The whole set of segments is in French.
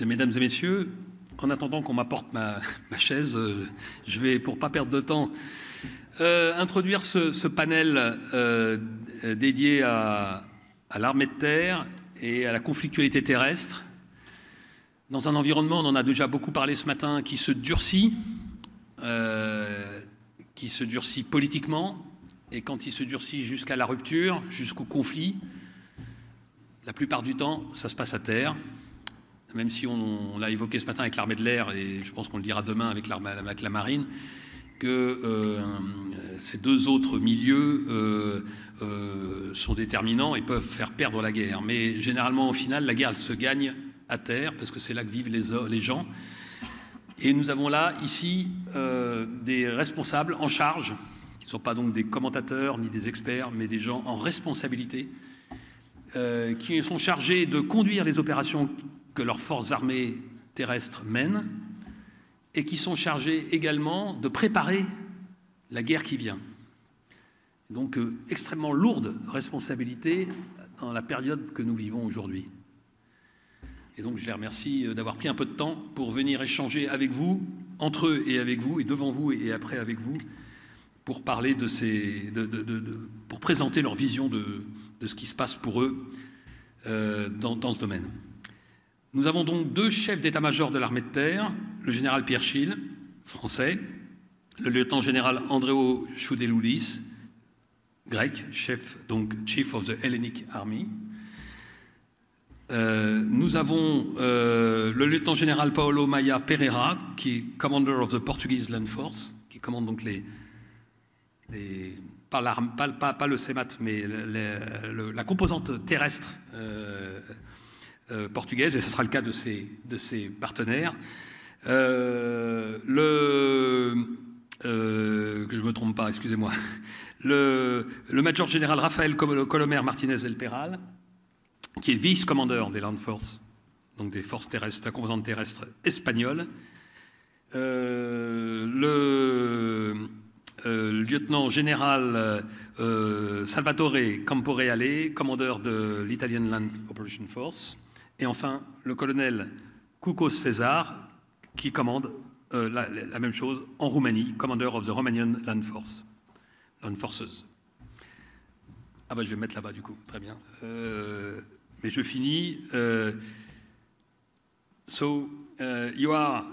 Mesdames et messieurs, en attendant qu'on m'apporte ma, chaise, euh, je vais, pour pas perdre de temps, euh, introduire ce, panel euh, dédié à, l'armée de terre et à la conflictualité terrestre. Dans un environnement, on en a déjà beaucoup parlé ce matin, qui se durcit, qui se durcit politiquement, et quand il se durcit jusqu'à la rupture, jusqu'au conflit, la plupart du temps, ça se passe à terre même si on, l'a évoqué ce matin avec l'armée de l'air, et je pense qu'on le dira demain avec, la marine, que euh, ces deux autres milieux euh, euh, sont déterminants et peuvent faire perdre la guerre. Mais généralement, au final, la guerre elle se gagne à terre, parce que c'est là que vivent les, les, gens. Et nous avons là, ici, des responsables en charge, qui ne sont pas donc des commentateurs ni des experts, mais des gens en responsabilité, qui sont chargés de conduire les opérations que leurs forces armées terrestres mènent et qui sont chargés également de préparer la guerre qui vient. Donc euh, extrêmement lourde responsabilité dans la période que nous vivons aujourd'hui. Et donc je les remercie euh, d'avoir pris un peu de temps pour venir échanger avec vous, entre eux et avec vous, et devant vous et après avec vous, pour parler de ces, de, pour présenter leur vision de, ce qui se passe pour eux euh, dans, dans ce domaine. Nous avons donc deux chefs d'état-major de l'armée de terre, le général Pierre Schill, français, le lieutenant-général Andréo Choudeloulis, grec, chef, donc Chief of the Hellenic Army. Euh, nous avons euh, le lieutenant-général Paolo Maia Pereira, qui est Commander of the Portuguese Land Force, qui commande donc les, pas, pas, le CEMAT, mais la composante terrestre euh, portugaise, et ce sera le cas de ses, de ses partenaires. Euh, le, euh, que je me trompe pas, excusez-moi, le, major général Raphaël Colomer Martinez del Peral, qui est vice-commandeur des Land Forces, donc des forces terrestres, la composante terrestre espagnole. le lieutenant général Salvatore Camporeale, commandeur de l'Italian Land Operation Force. Et enfin, le colonel Koukos César, qui commande euh, la, même chose en Roumanie, Commander of the Romanian Land Force, Land Forces. Ah bah je vais me mettre là-bas du coup, très bien. Euh, mais je finis. Euh, so, you are,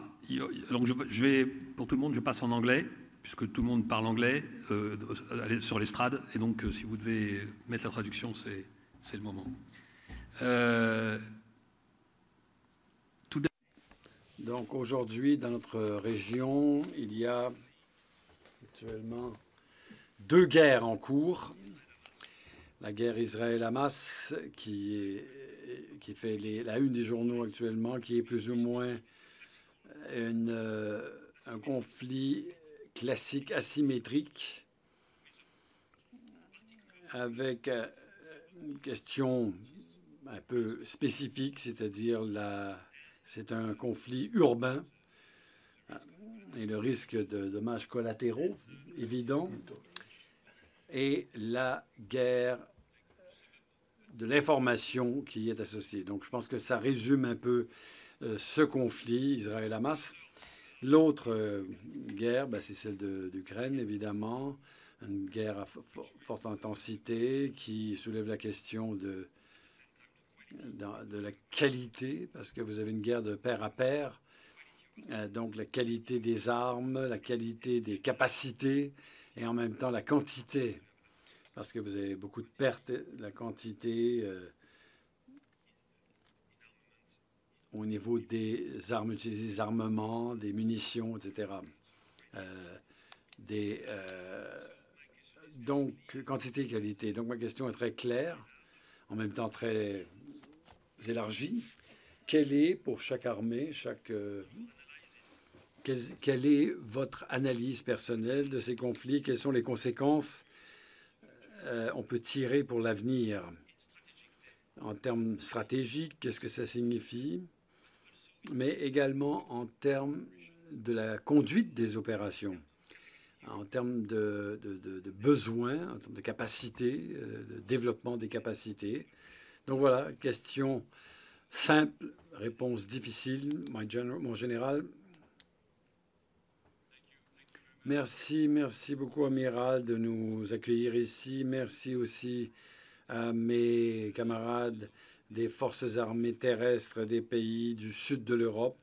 donc je, vais, pour tout le monde, je passe en anglais, puisque tout le monde parle anglais sur l'estrade, et donc si vous devez mettre la traduction, c'est le moment. Donc aujourd'hui, dans notre région, il y a actuellement deux guerres en cours. La guerre Israël-Hamas, qui, qui fait la une des journaux actuellement, qui est plus ou moins euh, un conflit classique asymétrique avec euh, une question un peu spécifique, c'est-à-dire la c'est un conflit urbain et le risque de dommages collatéraux évident et la guerre de l'information qui y est associée. Donc je pense que ça résume un peu euh, ce conflit Israël-Hamas. L'autre euh, guerre, ben, c'est celle d'Ukraine, évidemment, une guerre à forte intensité qui soulève la question de de la qualité, parce que vous avez une guerre de pair à pair, euh, donc la qualité des armes, la qualité des capacités et en même temps la quantité, parce que vous avez beaucoup de pertes, la quantité euh, au niveau des armes utilisées, des armements, des munitions, etc. Euh, des, donc, quantité et qualité. Donc, ma question est très claire, en même temps très élargie. Quelle est pour chaque armée, chaque euh, quelle, est votre analyse personnelle de ces conflits? Quelles sont les conséquences euh, on peut tirer pour l'avenir? En termes stratégiques Qu'est-ce que ça signifie? Mais également en termes de la conduite des opérations, en termes de, de besoins, en termes de capacité, euh, de développement des capacités. Donc voilà, question simple, réponse difficile. mon général, Merci, merci beaucoup, Amiral, de nous accueillir ici. Merci aussi à mes camarades des forces armées terrestres des pays du sud de l'Europe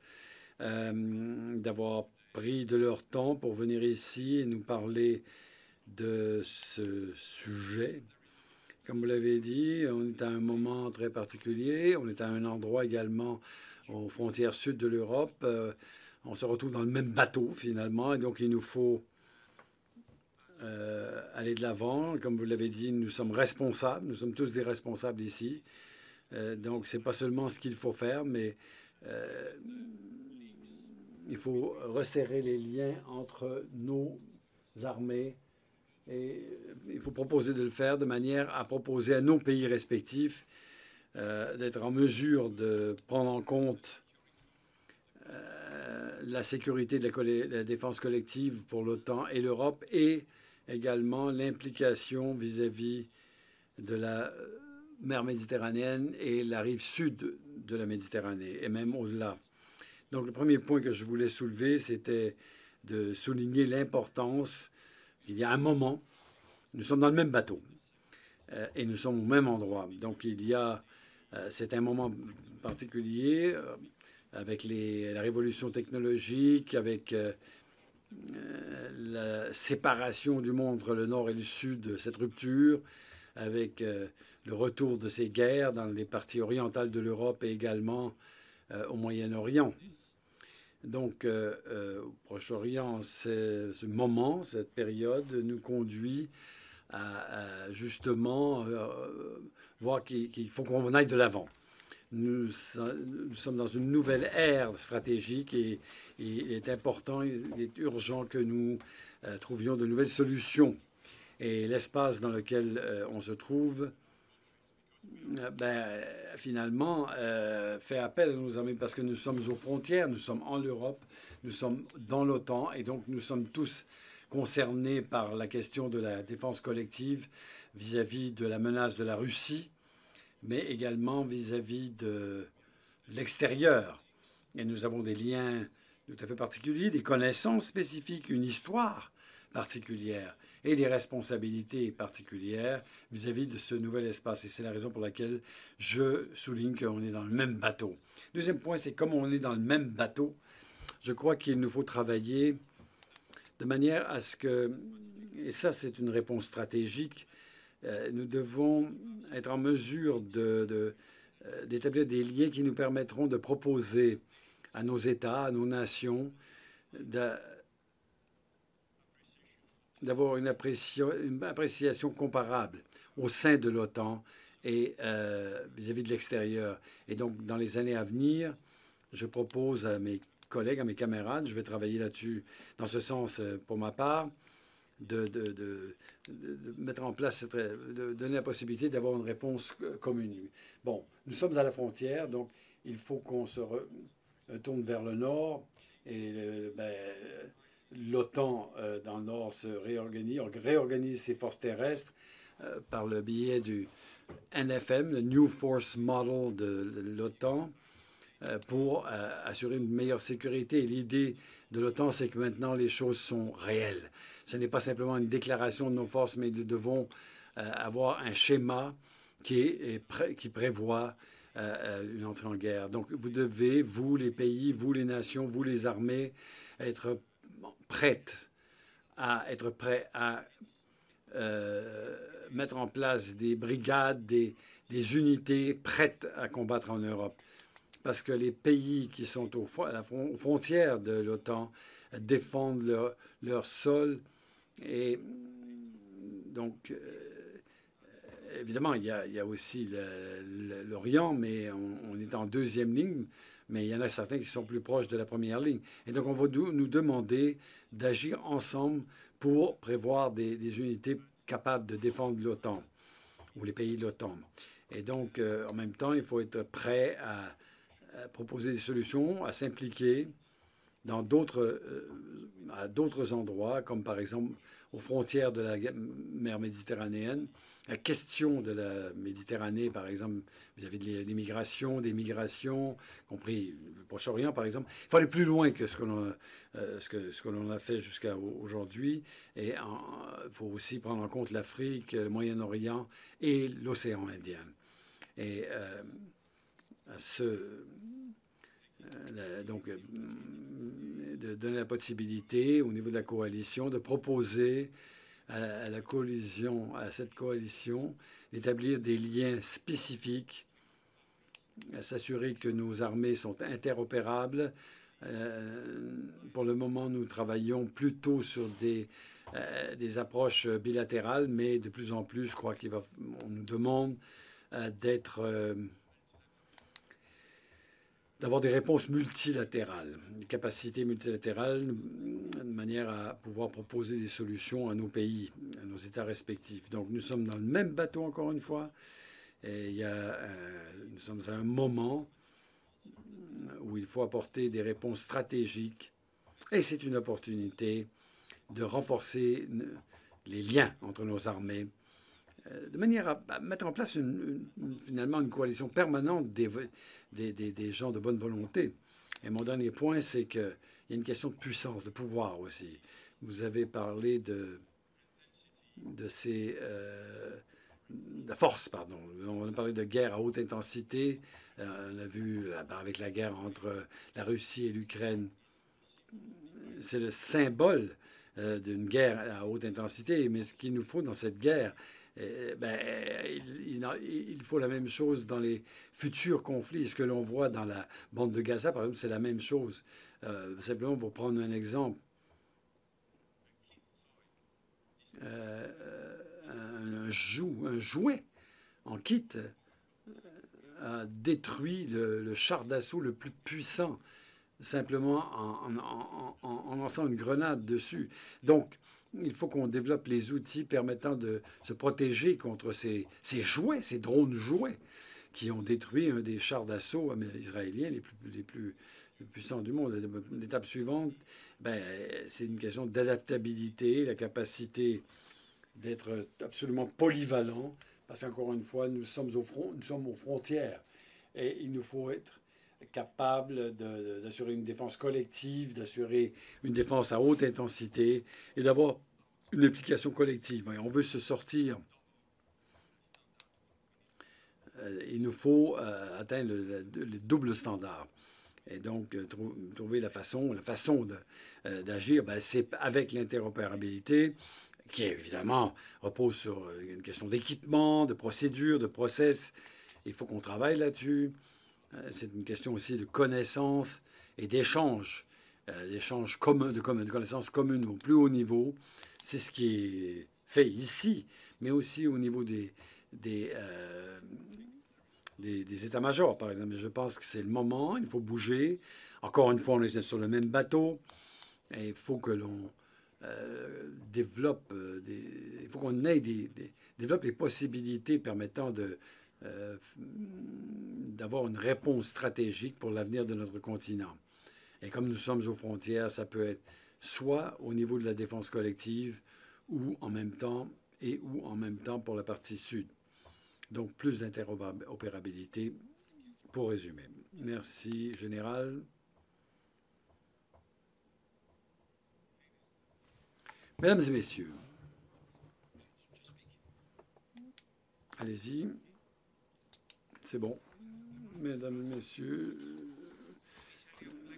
euh, d'avoir pris de leur temps pour venir ici et nous parler de ce sujet. Comme vous l'avez dit, on est à un moment très particulier. On est à un endroit également aux frontières sud de l'Europe. Euh, on se retrouve dans le même bateau finalement, et donc il nous faut euh, aller de l'avant. Comme vous l'avez dit, nous sommes responsables, nous sommes tous des responsables ici. Euh, donc c'est pas seulement ce qu'il faut faire, mais il faut resserrer les liens entre nos armées et il faut proposer de le faire de manière à proposer à nos pays respectifs d'être en mesure de prendre en compte la sécurité de la, défense collective pour l'OTAN et l'Europe et également l'implication vis-à-vis de la mer Méditerranéenne et la rive sud de la Méditerranée et même au-delà. Donc le premier point que je voulais soulever, c'était de souligner l'importance qu'il y a un moment, nous sommes dans le même bateau euh, et nous sommes au même endroit. Donc il y a, euh, c'est un moment particulier. Euh, avec la révolution technologique, avec la séparation du monde entre le nord et le sud, cette rupture, avec le retour de ces guerres dans les parties orientales de l'Europe et également au Moyen-Orient. Donc, au Proche-Orient, ce moment, cette période nous conduit à, justement voir qu'il faut qu'on aille de l'avant nous, sommes dans une nouvelle ère stratégique et, il est important, il est urgent que nous euh, trouvions de nouvelles solutions. Et l'espace dans lequel euh, on se trouve, euh, ben, finalement, fait appel à nos amis parce que nous sommes aux frontières, nous sommes en Europe, nous sommes dans l'OTAN et donc nous sommes tous concernés par la question de la défense collective vis à -vis de la menace de la Russie mais également vis-à-vis de l'extérieur. Et nous avons des liens tout à fait particuliers, des connaissances spécifiques, une histoire particulière et des responsabilités particulières vis-à-vis de ce nouvel espace. Et c'est la raison pour laquelle je souligne qu'on est dans le même bateau. Deuxième point, c'est comme on est dans le même bateau, je crois qu'il nous faut travailler de manière à ce que, et ça c'est une réponse stratégique, euh, nous devons être en mesure euh, d'établir de, des liens qui nous permettront de proposer à nos États, à nos nations, d'avoir une, appréciation comparable au sein de l'OTAN et euh, vis-à-vis de l'extérieur. Et donc, dans les années à venir, je propose à mes collègues, à mes camarades, je vais travailler là-dessus dans ce sens pour ma part, de, de, mettre en place, de donner la possibilité d'avoir une réponse commune. Bon, nous sommes à la frontière, donc il faut qu'on se tourne vers le nord et euh, ben, l'OTAN euh, dans le nord se réorganise, réorganise ses forces terrestres euh, par le biais du NFM, le New Force Model de l'OTAN. Euh, pour assurer une meilleure sécurité. L'idée de l'OTAN, c'est que maintenant les choses sont réelles. Ce n'est pas simplement une déclaration de nos forces, mais nous devons avoir un schéma qui prévoit une entrée en guerre. Donc vous devez, vous les pays, vous les nations, vous les armées, être prêtes à être prêts à mettre en place des brigades, des, unités prêtes à combattre en Europe parce que les pays qui sont la frontière de l'OTAN défendent leur, sol. Et donc, euh, évidemment, il y, a, aussi l'Orient, mais on, est en deuxième ligne, mais il y en a certains qui sont plus proches de la première ligne. Et donc, on va nous demander d'agir ensemble pour prévoir des, unités capables de défendre l'OTAN ou les pays de l'OTAN. Et donc, euh, en même temps, il faut être prêt à proposer des solutions, à s'impliquer dans d'autres, à d'autres endroits, comme par exemple aux frontières de la mer Méditerranéenne. La question de la Méditerranée, par exemple, vis-à-vis de l'immigration, des migrations, compris le Proche-Orient, par exemple, il faut aller plus loin que ce que l'on euh, ce que, a fait jusqu'à aujourd'hui. Et il faut aussi prendre en compte l'Afrique, le Moyen-Orient et l'océan Indien. Et euh, ce, euh, donc, euh, de donner la possibilité au niveau de la coalition de proposer à, la coalition, à cette coalition, d'établir des liens spécifiques, s'assurer que nos armées sont interopérables. Euh, pour le moment, nous travaillons plutôt sur des approches bilatérales, mais de plus en plus, je crois qu'on nous demande d'être d'avoir des réponses multilatérales, des capacités multilatérales, de manière à pouvoir proposer des solutions à nos pays, à nos États respectifs. Donc nous sommes dans le même bateau encore une fois, et euh, nous sommes à un moment où il faut apporter des réponses stratégiques, et c'est une opportunité de renforcer les liens entre nos armées, euh, de manière à mettre en place finalement une coalition permanente des, gens de bonne volonté. Et mon dernier point, c'est qu'il y a une question de puissance, de pouvoir aussi. Vous avez parlé de, de ces... Euh, de force, pardon. On a parlé de guerre à haute intensité. Euh, on a vu euh, avec la guerre entre la Russie et l'Ukraine. C'est le symbole d'une guerre à haute intensité. Mais ce qu'il nous faut dans cette guerre, eh, ben, il, faut la même chose dans les futurs conflits. Ce que l'on voit dans la bande de Gaza, par exemple, c'est la même chose. Euh, simplement pour prendre un exemple. Euh, un, jouet en kit euh, a détruit le, char d'assaut le plus puissant simplement en, en, en, lançant une grenade dessus. Donc, il faut qu'on développe les outils permettant de se protéger contre ces, jouets, ces drones jouets, qui ont détruit un des chars d'assaut israéliens les plus, les plus puissants du monde. L'étape suivante, ben, c'est une question d'adaptabilité, la capacité d'être absolument polyvalent, parce qu'encore une fois, nous sommes, au front, nous sommes aux frontières et il nous faut être capable d'assurer une défense collective, d'assurer une défense à haute intensité et d'avoir une application collective. on veut se sortir. Euh, il nous faut euh, atteindre le, double standard. Et donc, euh, trouver la façon, la façon d'agir, ben, c'est avec l'interopérabilité, qui évidemment repose sur une question d'équipement, de procédure, de process. Il faut qu'on travaille là-dessus. C'est une question aussi de connaissance et d'échange, d'échange commun, de, connaissances communes au plus haut niveau. C'est ce qui est fait ici, mais aussi au niveau des, des, euh, des, états-majors, par exemple. Je pense que c'est le moment, il faut bouger. Encore une fois, on est sur le même bateau. Et il faut que l'on euh, développe, euh, il faut qu'on ait des, développe les possibilités permettant de, d'avoir une réponse stratégique pour l'avenir de notre continent. Et comme nous sommes aux frontières, ça peut être soit au niveau de la défense collective ou en même temps et ou en même temps pour la partie sud. Donc plus d'interopérabilité pour résumer. Merci, Général. Mesdames et Messieurs, allez-y. C'est bon. Mesdames et Messieurs,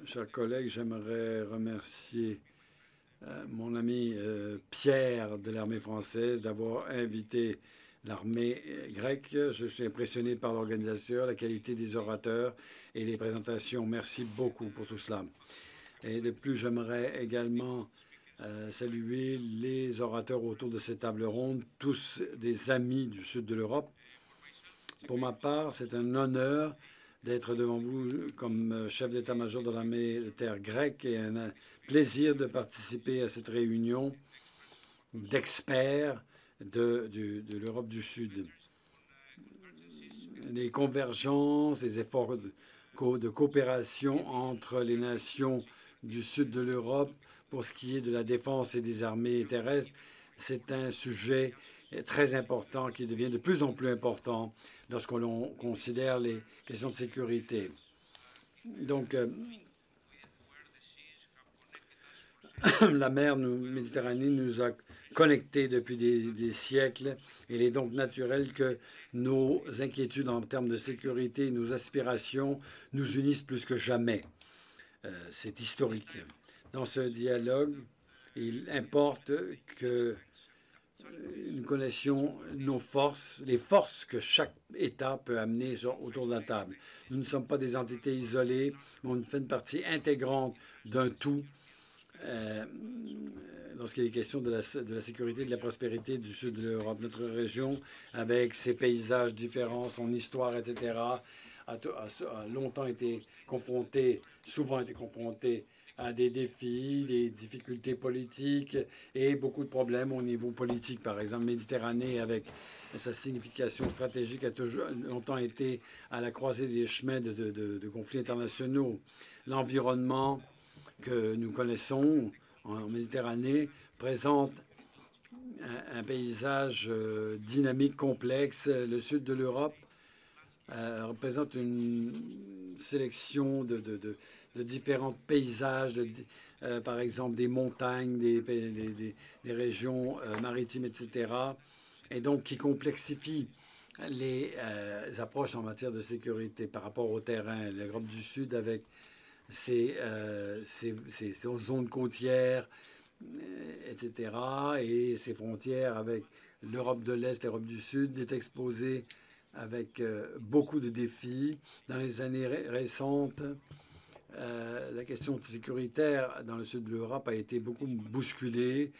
chers collègues, j'aimerais remercier euh, mon ami euh, Pierre de l'armée française d'avoir invité l'armée euh, grecque. Je suis impressionné par l'organisation, la qualité des orateurs et les présentations. Merci beaucoup pour tout cela. Et de plus, j'aimerais également saluer les orateurs autour de cette table ronde, tous des amis du sud de l'Europe. Pour ma part, c'est un honneur d'être devant vous comme euh, chef d'état-major de l'armée de terre grecque et un plaisir de participer à cette réunion d'experts de, l'Europe du Sud. Les convergences, les efforts de coopération entre les nations du sud de l'Europe pour ce qui est de la défense et des armées terrestres. C'est un sujet très important qui devient de plus en plus important lorsqu'on considère les questions de sécurité. Donc, euh, la mer Méditerranée nous a connectés depuis des, siècles. Il est donc naturel que nos inquiétudes en termes de sécurité, nos aspirations nous unissent plus que jamais. Euh, c'est historique. Dans ce dialogue, il importe que nous connaissions nos forces, les forces que chaque État peut amener autour de la table. Nous ne sommes pas des entités isolées, mais on fait une partie intégrante d'un tout euh, lorsqu'il est question de la, sécurité et de la prospérité du sud de l'Europe. Notre région, avec ses paysages différents, son histoire, etc., a, a longtemps été confrontée, souvent été confrontée à des défis, des difficultés politiques et beaucoup de problèmes au niveau politique. Par exemple, Méditerranée, avec sa signification stratégique, a toujours longtemps été à la croisée des chemins de, conflits internationaux. L'environnement que nous connaissons en Méditerranée présente un, paysage euh, dynamique, complexe. Le sud de l'Europe euh, représente une sélection de différents paysages, euh, par exemple des montagnes, des, régions euh, maritimes, etc. Et donc qui complexifie les, euh, approches en matière de sécurité par rapport au terrain. L'Europe du Sud avec ses, ses, zones côtières, etc., et ses frontières avec l'Europe de l'Est, l'Europe du Sud, est exposée avec beaucoup de défis. Dans les années récentes, euh, la question sécuritaire dans le sud de l'Europe a été beaucoup bousculée.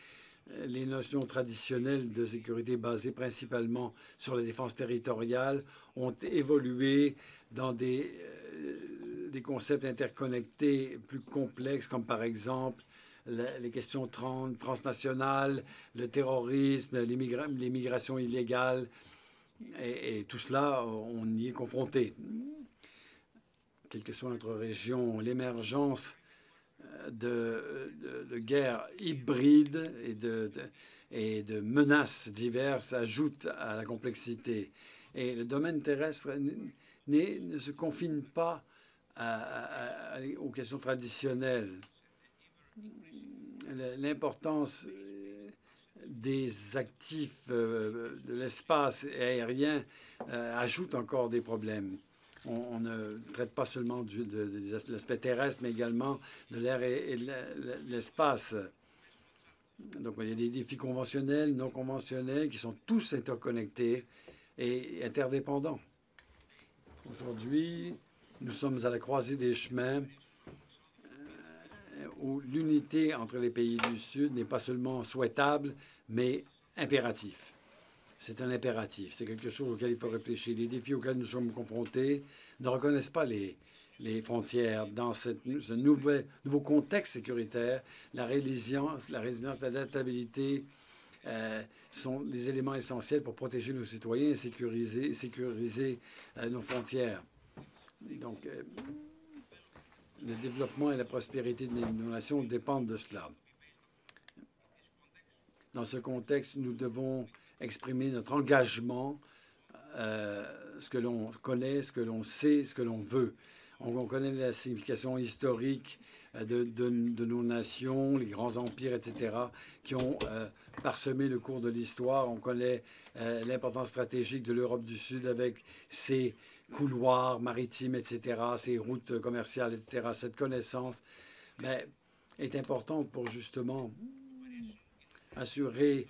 Les notions traditionnelles de sécurité basées principalement sur la défense territoriale ont évolué dans des, euh, concepts interconnectés plus complexes, comme par exemple les questions transnationales, le terrorisme, l'immigration illégale. Et, tout cela, on y est confronté quelle que soit notre région, l'émergence euh, de, guerres hybrides et de, et de menaces diverses ajoute à la complexité. Et le domaine terrestre ne se confine pas aux questions traditionnelles. L'importance euh, des actifs euh, de l'espace aérien ajoute encore des problèmes on, ne traite pas seulement de, l'aspect terrestre, mais également de l'air et, de l'espace. Donc, il y a des défis conventionnels, non conventionnels, qui sont tous interconnectés et interdépendants. Aujourd'hui, nous sommes à la croisée des chemins euh, où l'unité entre les pays du Sud n'est pas seulement souhaitable, mais impératif. C'est un impératif. C'est quelque chose auquel il faut réfléchir. Les défis auxquels nous sommes confrontés ne reconnaissent pas les, les frontières. Dans ce nouveau contexte sécuritaire, la résilience, la résilience, l'adaptabilité euh, sont des éléments essentiels pour protéger nos citoyens et sécuriser, sécuriser euh, nos frontières. Donc, euh, le développement et la prospérité de nos nations dépendent de cela. Dans ce contexte, nous devons exprimer notre engagement, euh, ce que l'on connaît, ce que l'on sait, ce que l'on veut. On, connaît la signification historique euh, de, de, nos nations, les grands empires, etc., qui ont euh, parsemé le cours de l'histoire. On connaît l'importance stratégique de l'Europe du Sud avec ses couloirs maritimes, etc., ses routes commerciales, etc. Cette connaissance ben, est importante pour justement assurer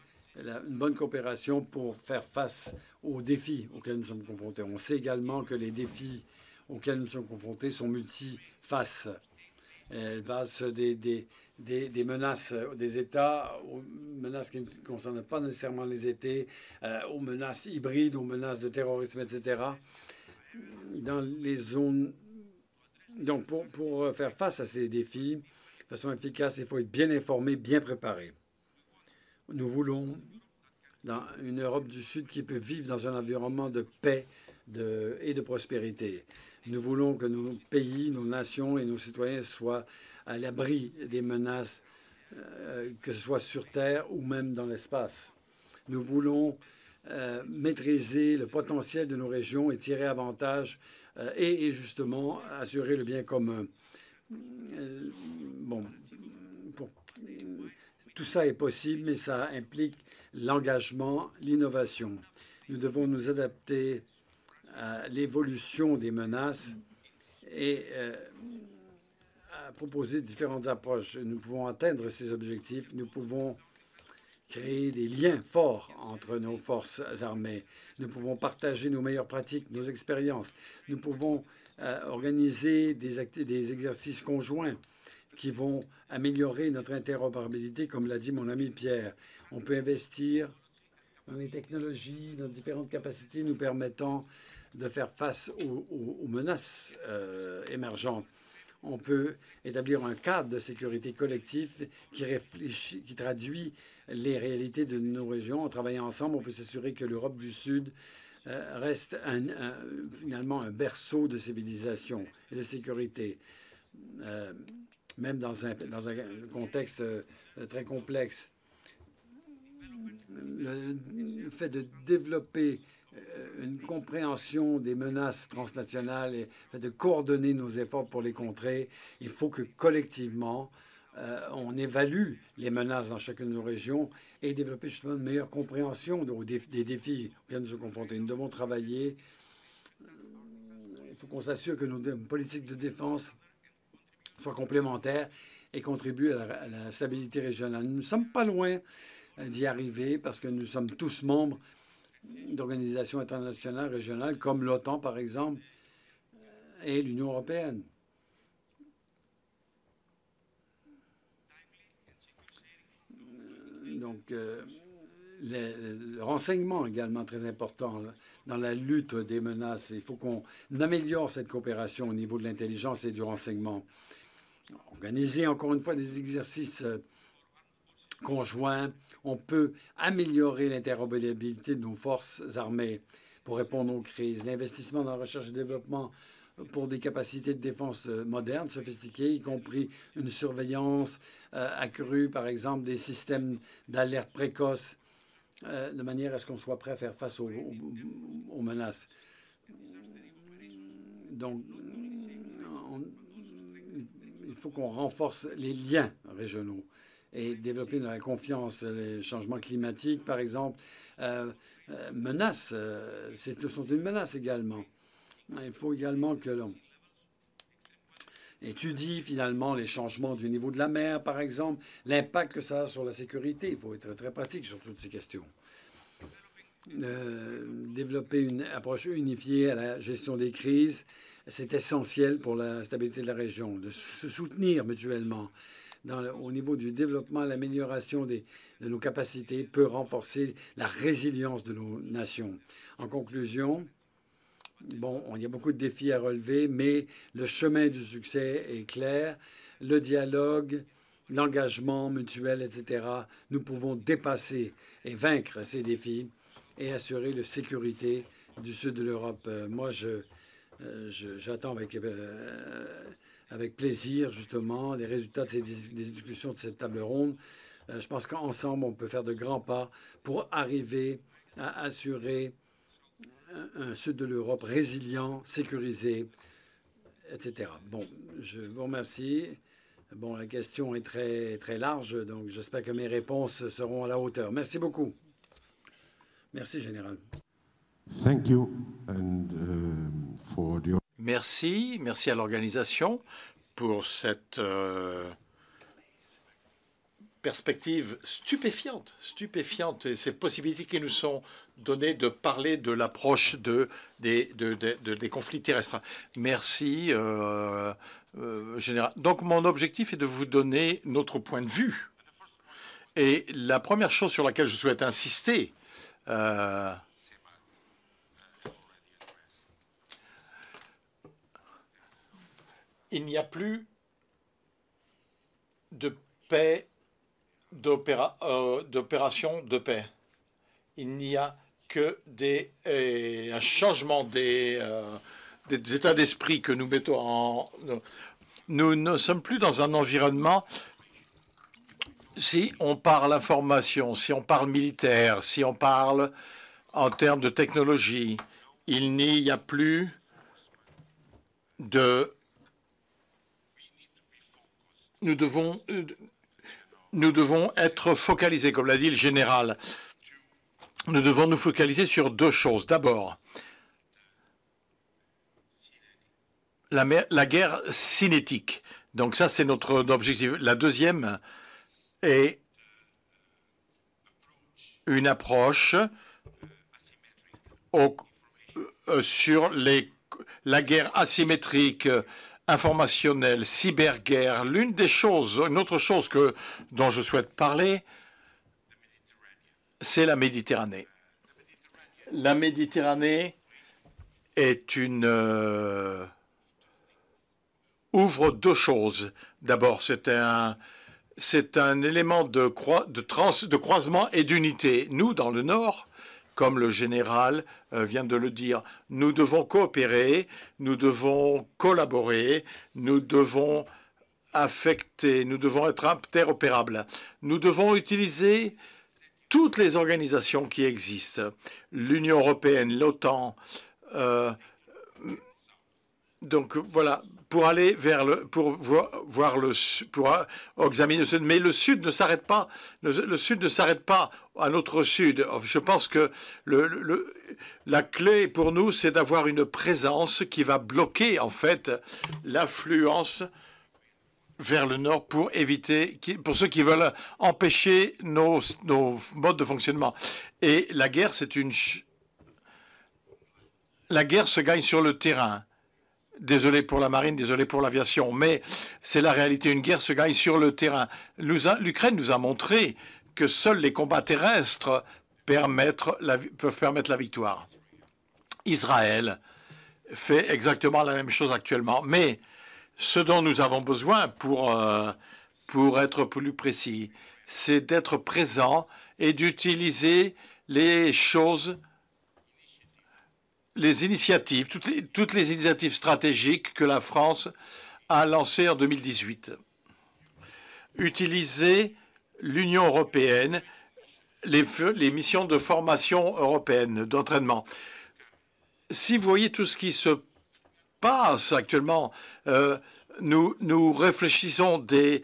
une bonne coopération pour faire face aux défis auxquels nous sommes confrontés. On sait également que les défis auxquels nous sommes confrontés sont multifaces. Elles basent des, menaces des États, aux menaces qui ne concernent pas nécessairement les États, euh, aux menaces hybrides, aux menaces de terrorisme, etc. Dans les zones. Donc, pour faire face à ces défis de façon efficace, il faut être bien informé, bien préparé. Nous voulons une Europe du Sud qui peut vivre dans un environnement de paix et de prospérité. Nous voulons que nos pays, nos nations et nos citoyens soient à l'abri des menaces, que ce soit sur Terre ou même dans l'espace. Nous voulons maîtriser le potentiel de nos régions et tirer avantage et, justement assurer le bien commun. Tout ça est possible, mais ça implique l'engagement, l'innovation. Nous devons nous adapter à l'évolution des menaces et euh, proposer différentes approches. Nous pouvons atteindre ces objectifs. Nous pouvons créer des liens forts entre nos forces armées. Nous pouvons partager nos meilleures pratiques, nos expériences. Nous pouvons euh, organiser des exercices conjoints qui vont améliorer notre interopérabilité, comme l'a dit mon ami Pierre. On peut investir dans les technologies, dans différentes capacités nous permettant de faire face aux, menaces euh, émergentes. On peut établir un cadre de sécurité réfléchit, qui traduit les réalités de nos régions. En travaillant ensemble, on peut s'assurer que l'Europe du Sud euh, reste finalement un berceau de civilisation et de sécurité. Euh, même dans un, contexte euh, très complexe. Le, fait de développer euh, une compréhension des menaces transnationales et fait de coordonner nos efforts pour les contrer, il faut que collectivement, euh, on évalue les menaces dans chacune de nos régions et développer justement une meilleure compréhension des défis auxquels nous sommes confrontés. Nous devons travailler. Il faut qu'on s'assure que nos politiques de défense soient complémentaires et contribuent à la, stabilité régionale. Nous ne sommes pas loin euh, d'y arriver parce que nous sommes tous membres d'organisations internationales régionales comme l'OTAN, par exemple, euh, et l'Union européenne. Donc, euh, le, renseignement également très important dans la lutte des menaces. Il faut qu'on améliore cette coopération au niveau de l'intelligence et du renseignement organiser encore une fois des exercices euh, conjoints. On peut améliorer l'interopérabilité de nos forces armées pour répondre aux crises. L'investissement dans la recherche et développement pour des capacités de défense euh, modernes, sophistiquées, y compris une surveillance euh, accrue, par exemple, des systèmes d'alerte précoce, de manière à ce qu'on soit prêt à faire face aux menaces. Donc, faut qu'on renforce les liens régionaux et développer la confiance. Les changements climatiques, par exemple, euh, euh menacent, euh, ce sont une menace également. Il faut également que l'on étudie finalement les changements du niveau de la mer, par exemple, l'impact que ça a sur la sécurité. Il faut être très pratique sur toutes ces questions. Développer une approche unifiée à la gestion des crises c'est essentiel pour la stabilité de la région, de se soutenir mutuellement. au niveau du développement, l'amélioration de nos capacités peut renforcer la résilience de nos nations. En conclusion, bon, il y a beaucoup de défis à relever, mais le chemin du succès est clair. Le dialogue, l'engagement mutuel, etc., nous pouvons dépasser et vaincre ces défis et assurer la sécurité du sud de l'Europe. Euh, moi, je, euh, j'attends avec, euh, avec plaisir, justement, les résultats des discussions de cette table ronde. Euh, je pense qu'ensemble, on peut faire de grands pas pour arriver à assurer un, sud de l'Europe résilient, sécurisé, etc. Bon, je vous remercie. Bon, la question est très, très large, donc j'espère que mes réponses seront à la hauteur. Merci beaucoup. Merci, Général. Thank. Merci, merci à l'organisation pour cette euh, perspective stupéfiante, stupéfiante et ces possibilités qui nous sont données de parler de l'approche de, des, de, de, des conflits terrestres. Merci, euh, euh, général. Donc mon objectif est de vous donner notre point de vue. Et la première chose sur laquelle je souhaite insister, il n'y a plus de paix, euh, d'opération de paix. Il n'y a que des, un changement des, euh, des états d'esprit que nous mettons en... Nous ne sommes plus dans un environnement si on parle information, si on parle militaire, si on parle en termes de technologie, il n'y a plus de... Nous devons, nous devons être focalisés, comme l'a dit le général. Nous devons nous focaliser sur deux choses. D'abord, la, guerre cinétique. Donc ça, c'est notre objectif. La deuxième est une approche euh, sur la guerre asymétrique, informationnelle, cyberguerre. L'une des choses, une autre chose que, dont je souhaite parler, c'est la Méditerranée. La Méditerranée est une euh, ouvre deux choses. D'abord, c'est un c'est un élément de, de, trans, de croisement et d'unité. Nous, dans le Nord, comme le général euh, vient de le dire, nous devons coopérer, nous devons collaborer, nous devons affecter, nous devons être interopérables. Nous devons utiliser toutes les organisations qui existent, l'Union européenne, l'OTAN. Euh, donc voilà, pour aller vers le, pour voir, le, pour examiner le sud. Mais le sud ne s'arrête pas. Le, sud ne s'arrête pas à notre sud. Je pense que le, la clé pour nous, c'est d'avoir une présence qui va bloquer en fait l'influence vers le nord pour éviter, pour ceux qui veulent empêcher nos, nos modes de fonctionnement. Et la guerre, c'est une, la guerre se gagne sur le terrain. Désolé pour la marine, désolé pour l'aviation, mais c'est la réalité. Une guerre se gagne sur le terrain. L'Ukraine nous a montré que seuls les combats terrestres peuvent permettre la victoire. Israël fait exactement la même chose actuellement. Mais ce dont nous avons besoin pour, euh, pour être plus précis, c'est d'être présent et d'utiliser les choses les initiatives, toutes les, initiatives stratégiques que la France a lancées en 2018. Utiliser l'Union européenne, les, les, missions de formation européenne, d'entraînement. Si vous voyez tout ce qui se passe actuellement, euh, nous, nous réfléchissons des,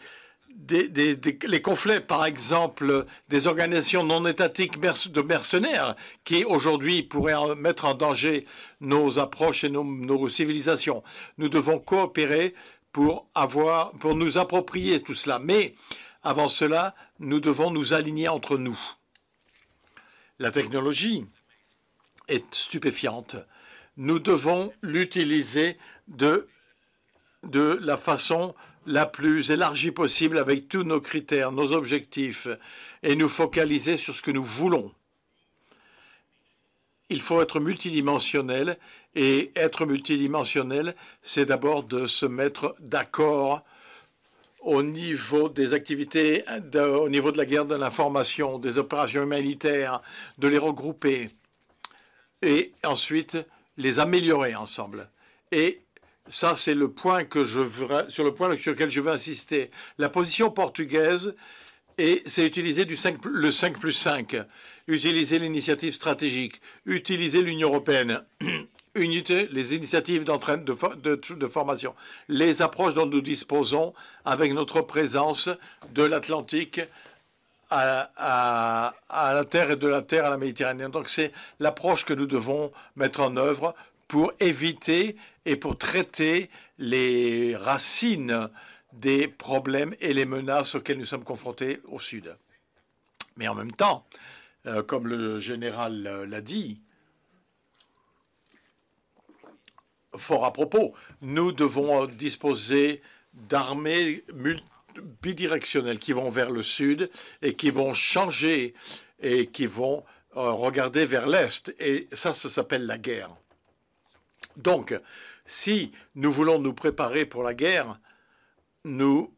les conflits, par exemple, des organisations non étatiques de mercenaires qui aujourd'hui pourraient mettre en danger nos approches et nos, civilisations. Nous devons coopérer pour avoir, pour nous approprier tout cela. Mais avant cela, nous devons nous aligner entre nous. La technologie est stupéfiante. Nous devons l'utiliser de, de la façon la plus élargie possible avec tous nos critères, nos objectifs, et nous focaliser sur ce que nous voulons. Il faut être multidimensionnel, et être multidimensionnel, c'est d'abord de se mettre d'accord au niveau des activités, au niveau de la guerre de l'information, des opérations humanitaires, de les regrouper, et ensuite les améliorer ensemble. Ça, c'est le point sur le point sur lequel je veux insister. La position portugaise, c'est utiliser du 5, le 5 plus 5, utiliser l'initiative stratégique, utiliser l'Union européenne, unité, les initiatives d'entraîne de, formation, les approches dont nous disposons avec notre présence de l'Atlantique à, la Terre et de la Terre à la Méditerranée. Donc c'est l'approche que nous devons mettre en œuvre pour éviter et pour traiter les racines des problèmes et les menaces auxquelles nous sommes confrontés au Sud. Mais en même temps, euh, comme le général euh, l'a dit, fort à propos, nous devons disposer d'armées bidirectionnelles qui vont vers le sud et qui vont changer et qui vont euh, regarder vers l'est. Et ça, ça s'appelle la guerre. Donc, si nous voulons nous préparer pour la guerre, nous,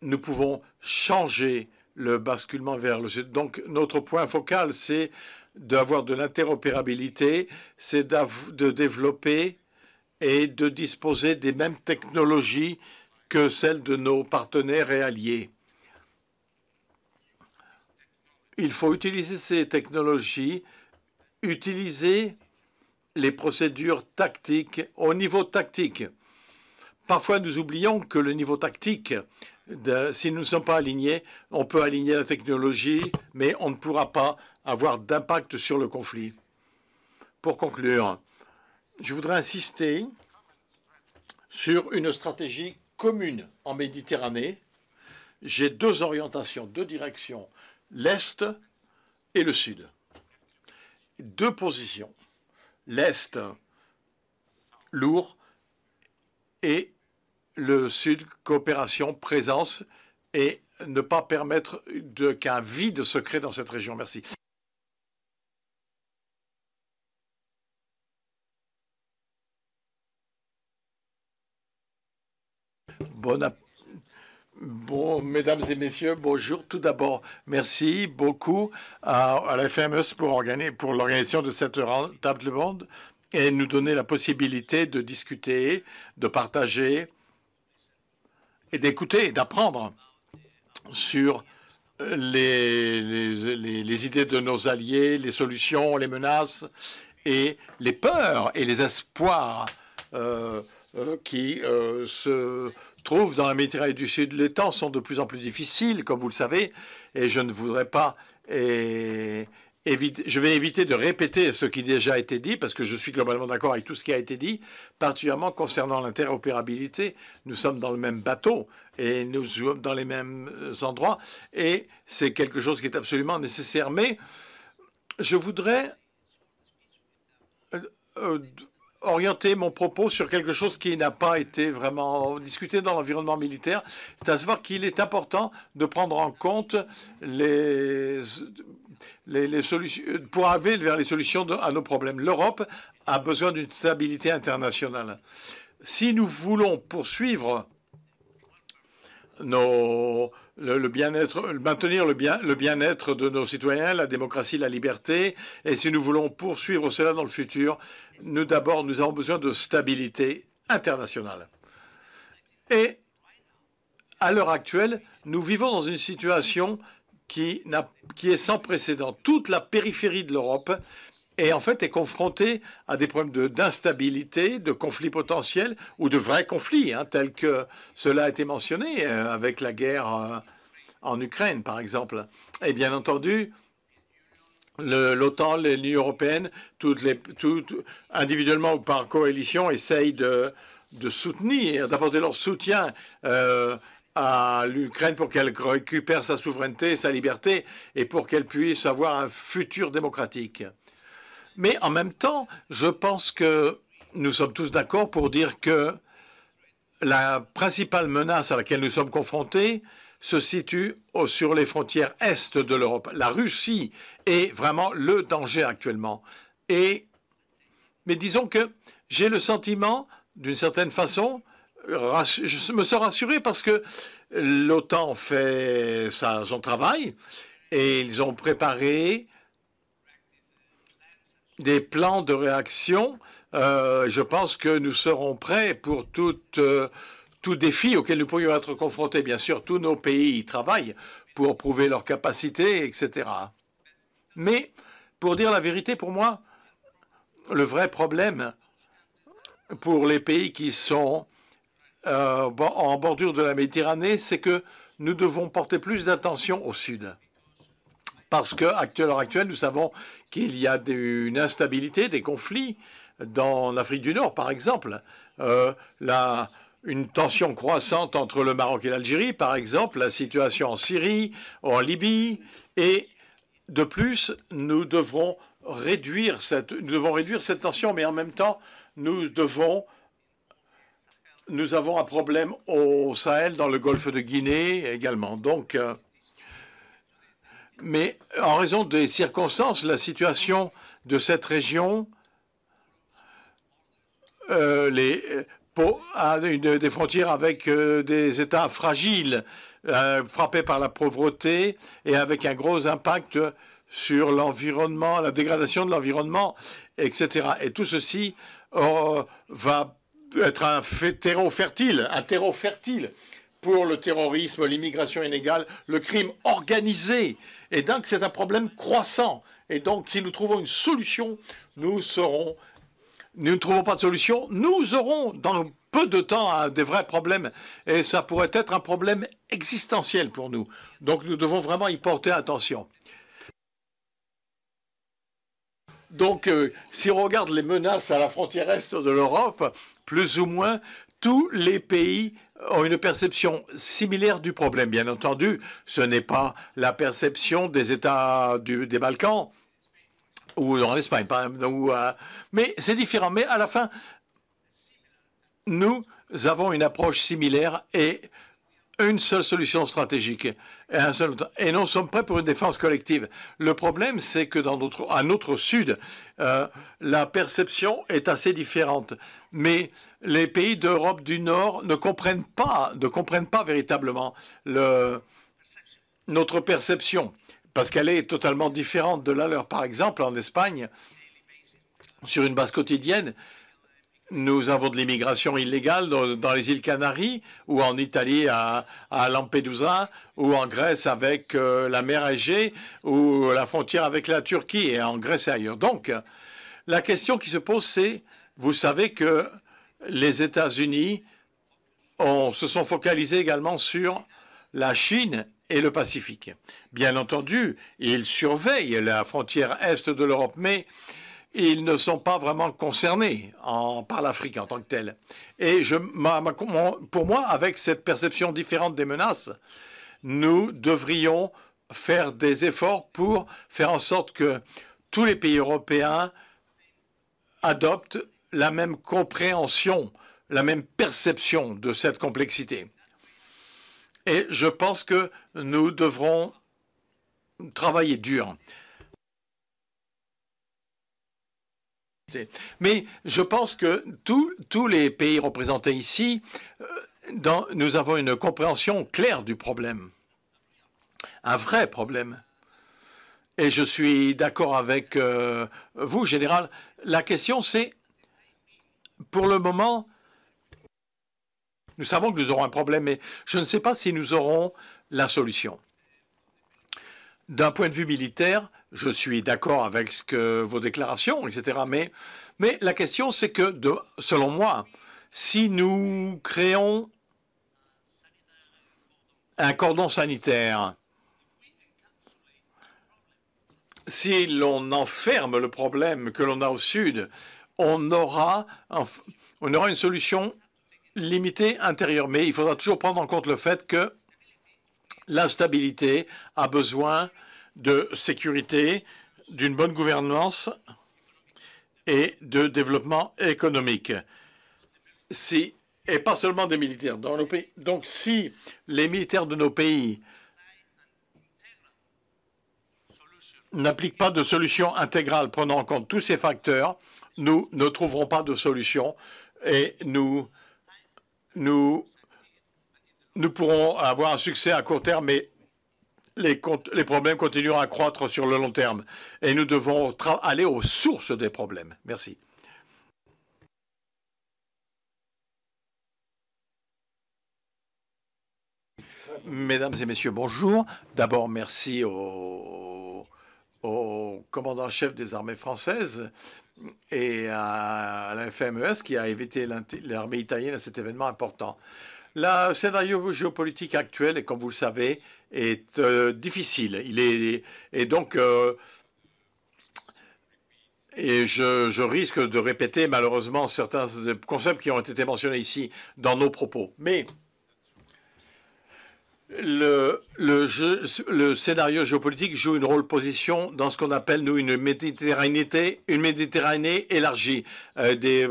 nous pouvons changer le basculement vers le sud. Donc, notre point focal, c'est d'avoir de l'interopérabilité, c'est de développer et de disposer des mêmes technologies que celles de nos partenaires et alliés. Il faut utiliser ces technologies, utiliser les procédures tactiques au niveau tactique. Parfois, nous oublions que le niveau tactique, si nous ne sommes pas alignés, on peut aligner la technologie, mais on ne pourra pas avoir d'impact sur le conflit. Pour conclure, je voudrais insister sur une stratégie commune en Méditerranée. J'ai deux orientations, deux directions, l'Est et le Sud. Deux positions. L'Est, lourd, et le Sud, coopération, présence, et ne pas permettre qu'un vide se crée dans cette région. Merci. Mesdames et messieurs, bonjour. Tout d'abord, merci beaucoup à, la FMS pour, pour l'organisation de cette table ronde et nous donner la possibilité de discuter, de partager et d'écouter d'apprendre sur les, les, idées de nos alliés, les solutions, les menaces et les peurs et les espoirs euh, euh, qui euh, se trouve dans la Méditerranée du Sud. Les temps sont de plus en plus difficiles, comme vous le savez, et je ne voudrais pas éviter, je vais éviter de répéter ce qui a déjà été dit, parce que je suis globalement d'accord avec tout ce qui a été dit, particulièrement concernant l'interopérabilité. Nous sommes dans le même bateau et nous sommes dans les mêmes endroits, et c'est quelque chose qui est absolument nécessaire. Mais je voudrais euh, euh, orienter mon propos sur quelque chose qui n'a pas été vraiment discuté dans l'environnement militaire, c'est à savoir qu'il est important de prendre en compte les, solutions, pour arriver vers les solutions à nos problèmes. L'Europe a besoin d'une stabilité internationale. Si nous voulons poursuivre nos, le, bien-être, maintenir le bien, le bien-être de nos citoyens, la démocratie, la liberté, et si nous voulons poursuivre cela dans le futur, nous d'abord, nous avons besoin de stabilité internationale. Et à l'heure actuelle, nous vivons dans une situation qui, qui est sans précédent. Toute la périphérie de l'Europe est en fait est confrontée à des problèmes d'instabilité, de, conflits potentiels ou de vrais conflits, hein, tels que cela a été mentionné euh, avec la guerre euh, en Ukraine, par exemple. Et bien entendu, l'OTAN, l'Union européenne, toutes les, toutes, individuellement ou par coalition, essayent de, de soutenir, d'apporter leur soutien euh, à l'Ukraine pour qu'elle récupère sa souveraineté, sa liberté et pour qu'elle puisse avoir un futur démocratique. Mais en même temps, je pense que nous sommes tous d'accord pour dire que la principale menace à laquelle nous sommes confrontés, se situe sur les frontières est de l'Europe. La Russie est vraiment le danger actuellement. Et, mais disons que j'ai le sentiment, d'une certaine façon, je me sens rassuré parce que l'OTAN fait son travail et ils ont préparé des plans de réaction. Euh, je pense que nous serons prêts pour euh, tout défi auquel nous pourrions être confrontés. Bien sûr, tous nos pays y travaillent pour prouver leurs capacités, etc. Mais, pour dire la vérité, pour moi, le vrai problème pour les pays qui sont euh, en bordure de la Méditerranée, c'est que nous devons porter plus d'attention au sud. Parce qu'à l'heure actuelle, nous savons qu'il y a une instabilité, des conflits dans l'Afrique du Nord, par exemple. Euh, une tension croissante entre le Maroc et l'Algérie, par exemple, la situation en Syrie, en Libye, et de plus, nous devrons réduire cette, nous devons réduire cette tension, mais en même temps, nous avons un problème au Sahel, dans le golfe de Guinée également. Donc, euh, mais en raison des circonstances, la situation de cette région, euh, les, une, des frontières avec euh, des États fragiles, euh, frappés par la pauvreté et avec un gros impact sur l'environnement, la dégradation de l'environnement, etc. Et tout ceci euh, va être un terreau fertile, un terreau fertile pour le terrorisme, l'immigration illégale, le crime organisé. Et donc, c'est un problème croissant. Et donc, si nous trouvons une solution, nous serons. Nous ne trouvons pas de solution, nous aurons dans peu de temps des vrais problèmes. Et ça pourrait être un problème existentiel pour nous. Donc, nous devons vraiment y porter attention. Donc, euh, si on regarde les menaces à la frontière est de l'Europe, plus ou moins tous les pays ont une perception similaire du problème. Bien entendu, ce n'est pas la perception des États des Balkans ou en Espagne, euh, mais c'est différent. Mais à la fin, nous avons une approche similaire et une seule solution stratégique et, un seul, et nous sommes prêts pour une défense collective. Le problème, c'est que dans notre, à notre sud, euh, la perception est assez différente. Mais les pays d'Europe du Nord ne comprennent pas, ne comprennent pas véritablement le, notre perception, parce qu'elle est totalement différente de la leur. Par exemple, en Espagne, sur une base quotidienne, nous avons de l'immigration illégale dans, les îles Canaries, ou en Italie à, Lampedusa, ou en Grèce avec euh, la mer Égée, ou la frontière avec la Turquie, et en Grèce et ailleurs. Donc, la question qui se pose, c'est, vous savez que les États-Unis se sont focalisés également sur la Chine et le Pacifique. Bien entendu, ils surveillent la frontière est de l'Europe, mais ils ne sont pas vraiment concernés par l'Afrique en tant que telle. Et pour moi, avec cette perception différente des menaces, nous devrions faire des efforts pour faire en sorte que tous les pays européens adoptent la même compréhension, la même perception de cette complexité. Et je pense que nous devrons travailler dur. Mais je pense que tous les pays représentés ici, euh, nous avons une compréhension claire du problème, un vrai problème. Et je suis d'accord avec euh, vous, Général. La question, c'est pour le moment, nous savons que nous aurons un problème, mais je ne sais pas si nous aurons la solution. D'un point de vue militaire, je suis d'accord avec vos déclarations, etc. Mais, la question, c'est que, selon moi, si nous créons un cordon sanitaire, si l'on enferme le problème que l'on a au sud on aura, une solution limitée intérieure. Mais il faudra toujours prendre en compte le fait que l'instabilité a besoin de sécurité, d'une bonne gouvernance et de développement économique. Si, et pas seulement des militaires dans nos pays. Donc si les militaires de nos pays n'appliquent pas de solution intégrale prenant en compte tous ces facteurs, nous ne trouverons pas de solution et nous, nous, nous pourrons avoir un succès à court terme, mais les, les problèmes continueront à croître sur le long terme. Et nous devons aller aux sources des problèmes. Merci. Mesdames et messieurs, bonjour. D'abord, merci au, au commandant-chef des armées françaises et à la FMES qui a évité l'armée italienne à cet événement important. Le scénario géopolitique actuel, comme vous le savez, est euh, difficile. Il est, et donc, euh, et je, je, risque de répéter malheureusement certains concepts qui ont été mentionnés ici dans nos propos. Mais le, le, scénario géopolitique joue une rôle position dans ce qu'on appelle, nous, une Méditerranée, une Méditerranée élargie. Euh, des,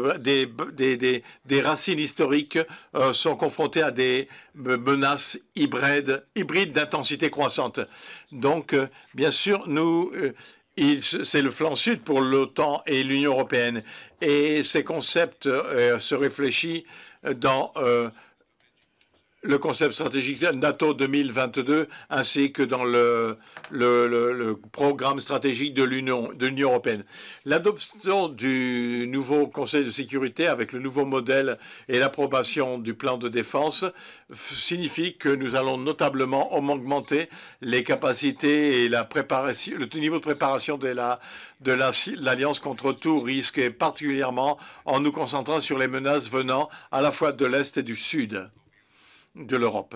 des, des, racines historiques euh, sont confrontées à des menaces hybrides, hybrides d'intensité croissante. Donc, euh, bien sûr, nous, c'est le flanc sud pour l'OTAN et l'Union européenne. Et ces concepts se réfléchissent dans le concept stratégique NATO 2022 ainsi que dans le, programme stratégique de l'Union européenne. L'adoption du nouveau Conseil de sécurité avec le nouveau modèle et l'approbation du plan de défense signifie que nous allons notablement augmenter les capacités et la préparation, le niveau de préparation de la de l'Alliance contre tout risque et particulièrement en nous concentrant sur les menaces venant à la fois de l'Est et du Sud de l'Europe.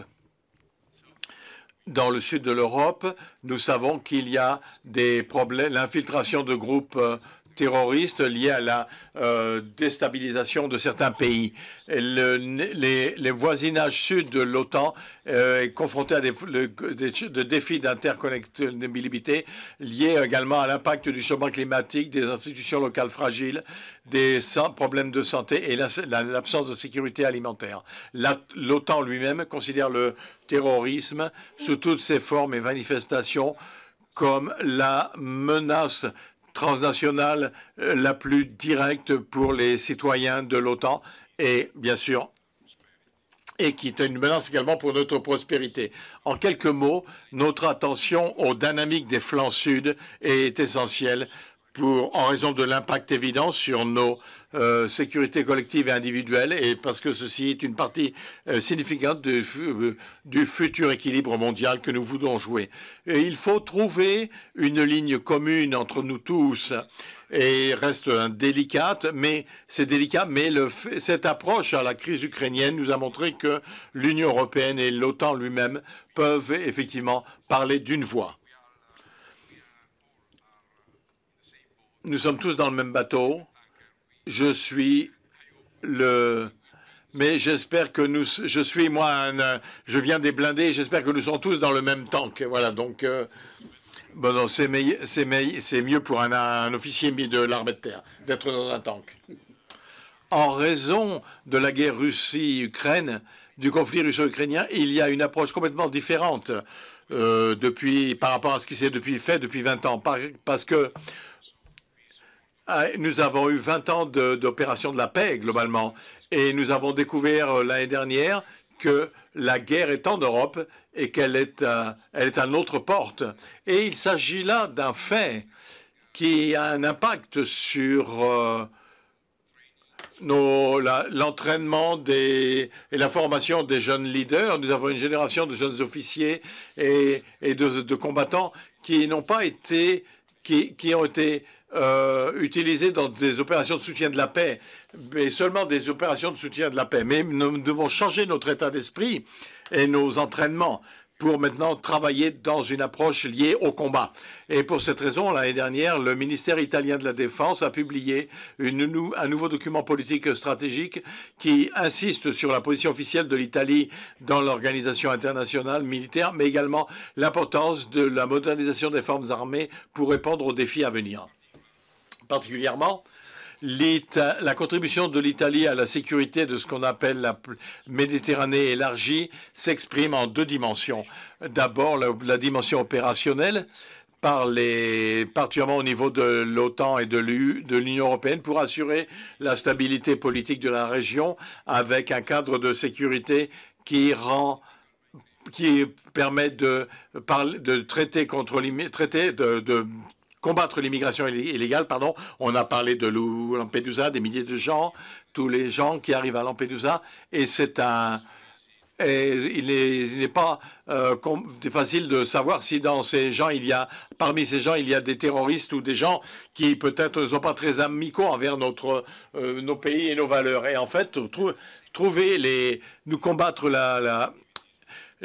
Dans le sud de l'Europe, nous savons qu'il y a des problèmes, l'infiltration de groupes euh, terroristes liés à la euh, déstabilisation de certains pays. les, voisinages sud de l'OTAN euh, est confronté à des, de défis d'interconnectabilité liés également à l'impact du changement climatique, des institutions locales fragiles, des problèmes de santé et l'absence de sécurité alimentaire. L'OTAN lui-même considère le terrorisme sous toutes ses formes et manifestations comme la menace transnationale euh, la plus directe pour les citoyens de l'OTAN et bien sûr et qui est une menace également pour notre prospérité. En quelques mots, notre attention aux dynamiques des flancs sud est essentielle pour, en raison de l'impact évident sur nos euh, sécurité collective et individuelle, et parce que ceci est une partie euh, significante euh, du futur équilibre mondial que nous voulons jouer. Et il faut trouver une ligne commune entre nous tous et reste délicate, mais c'est délicat, mais cette approche à la crise ukrainienne nous a montré que l'Union européenne et l'OTAN lui-même peuvent effectivement parler d'une voix. Nous sommes tous dans le même bateau je suis le... Mais j'espère que nous... Je suis, moi, un, je viens des blindés, j'espère que nous sommes tous dans le même tank. Voilà, donc... Euh, bon, c'est mieux pour un, un officier de l'armée de terre d'être dans un tank. En raison de la guerre Russie-Ukraine, du conflit russo-ukrainien, il y a une approche complètement différente euh, depuis, par rapport à ce qui s'est depuis fait depuis 20 ans. parce que nous avons eu 20 ans d'opération de, la paix globalement et nous avons découvert euh, l'année dernière que la guerre est en Europe et qu'elle est, elle est à notre porte. Et il s'agit là d'un fait qui a un impact sur euh, l'entraînement et la formation des jeunes leaders. Nous avons une génération de jeunes officiers et, et de, de, combattants qui n'ont pas été, qui, qui ont été euh, utilisés dans des opérations de soutien de la paix, mais seulement des opérations de soutien de la paix. Mais nous devons changer notre état d'esprit et nos entraînements pour maintenant travailler dans une approche liée au combat. Et pour cette raison, l'année dernière, le ministère italien de la Défense a publié une, un nouveau document politique stratégique qui insiste sur la position officielle de l'Italie dans l'organisation internationale militaire, mais également l'importance de la modernisation des formes armées pour répondre aux défis à venir particulièrement la contribution de l'Italie à la sécurité de ce qu'on appelle la Méditerranée élargie s'exprime en deux dimensions. D'abord, la, dimension opérationnelle, particulièrement au niveau de l'OTAN et de l'Union européenne, pour assurer la stabilité politique de la région avec un cadre de sécurité qui rend qui permet de, traiter contre traiter de combattre l'immigration illégale, pardon. On a parlé de Lampedusa, des milliers de gens, tous les gens qui arrivent à Lampedusa, et c'est un, il n'est pas euh, facile de savoir si dans ces gens, il y a, parmi ces gens, il y a des terroristes ou des gens qui peut-être ne sont pas très amicaux envers notre, euh, nos pays et nos valeurs. Et en fait, trouver les, nous combattre la,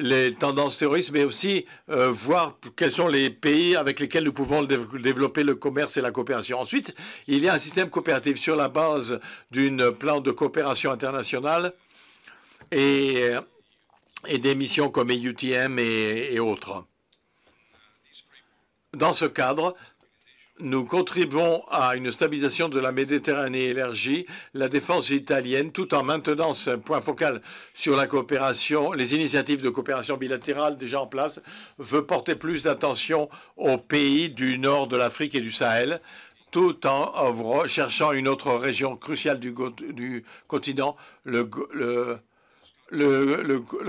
les tendances terroristes, mais aussi euh, voir quels sont les pays avec lesquels nous pouvons développer le commerce et la coopération. Ensuite, il y a un système coopératif sur la base d'un plan de coopération internationale et, et des missions comme EUTM et autres. Dans ce cadre, nous contribuons à une stabilisation de la Méditerranée élargie, la défense italienne, tout en maintenant ce point focal sur la coopération, les initiatives de coopération bilatérale déjà en place, veut porter plus d'attention aux pays du nord de l'Afrique et du Sahel, tout en cherchant une autre région cruciale du, continent, le,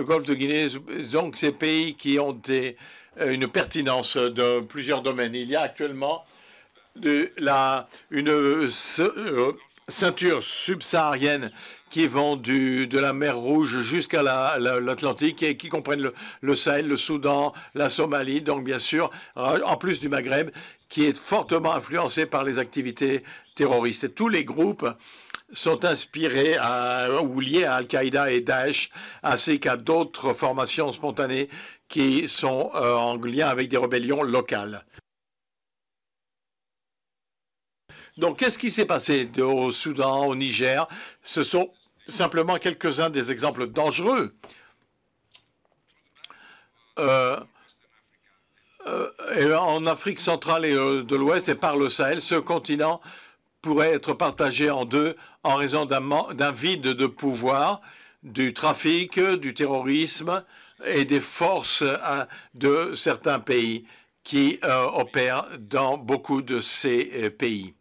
golfe de Guinée, donc ces pays qui ont une pertinence de plusieurs domaines. Il y a actuellement la, une euh, ceinture subsaharienne qui vont du, de la mer Rouge jusqu'à l'Atlantique et qui comprennent le, le, Sahel, le Soudan, la Somalie, donc bien sûr, en plus du Maghreb, qui est fortement influencé par les activités terroristes. Et tous les groupes sont inspirés ou liés à Al-Qaïda et Daesh, ainsi qu'à d'autres formations spontanées qui sont euh, en lien avec des rébellions locales. Donc, qu'est-ce qui s'est passé au Soudan, au Niger? Ce sont simplement quelques-uns des exemples dangereux. Euh, euh, en Afrique centrale et euh, de l'Ouest et par le Sahel, ce continent pourrait être partagé en deux en raison d'un vide de pouvoir, du trafic, du terrorisme et des forces de certains pays qui opèrent dans beaucoup de ces pays.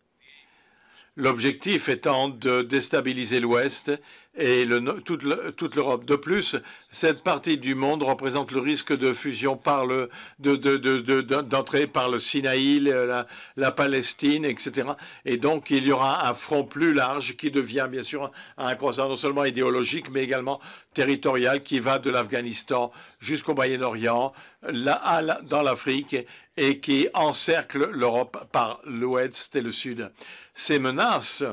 L'objectif étant de déstabiliser l'Ouest et toute l'Europe. De plus, cette partie du monde représente le risque de fusion par le, d'entrée par le Sinaï, la, Palestine, etc. Et donc, il y aura un front plus large qui devient, bien sûr, un croissant non seulement idéologique, mais également territorial, qui va de l'Afghanistan jusqu'au Moyen-Orient, dans l'Afrique, et qui encercle l'Europe par l'ouest et le sud. Ces menaces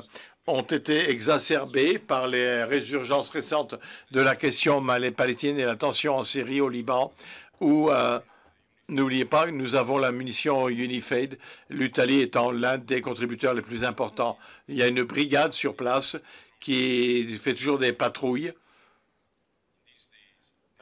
ont été exacerbées par les résurgences récentes de la question palestinienne et la tension en Syrie, au Liban, où, euh, n'oubliez pas, nous avons la munition Unifade, l'Italie étant l'un des contributeurs les plus importants. Il y a une brigade sur place qui fait toujours des patrouilles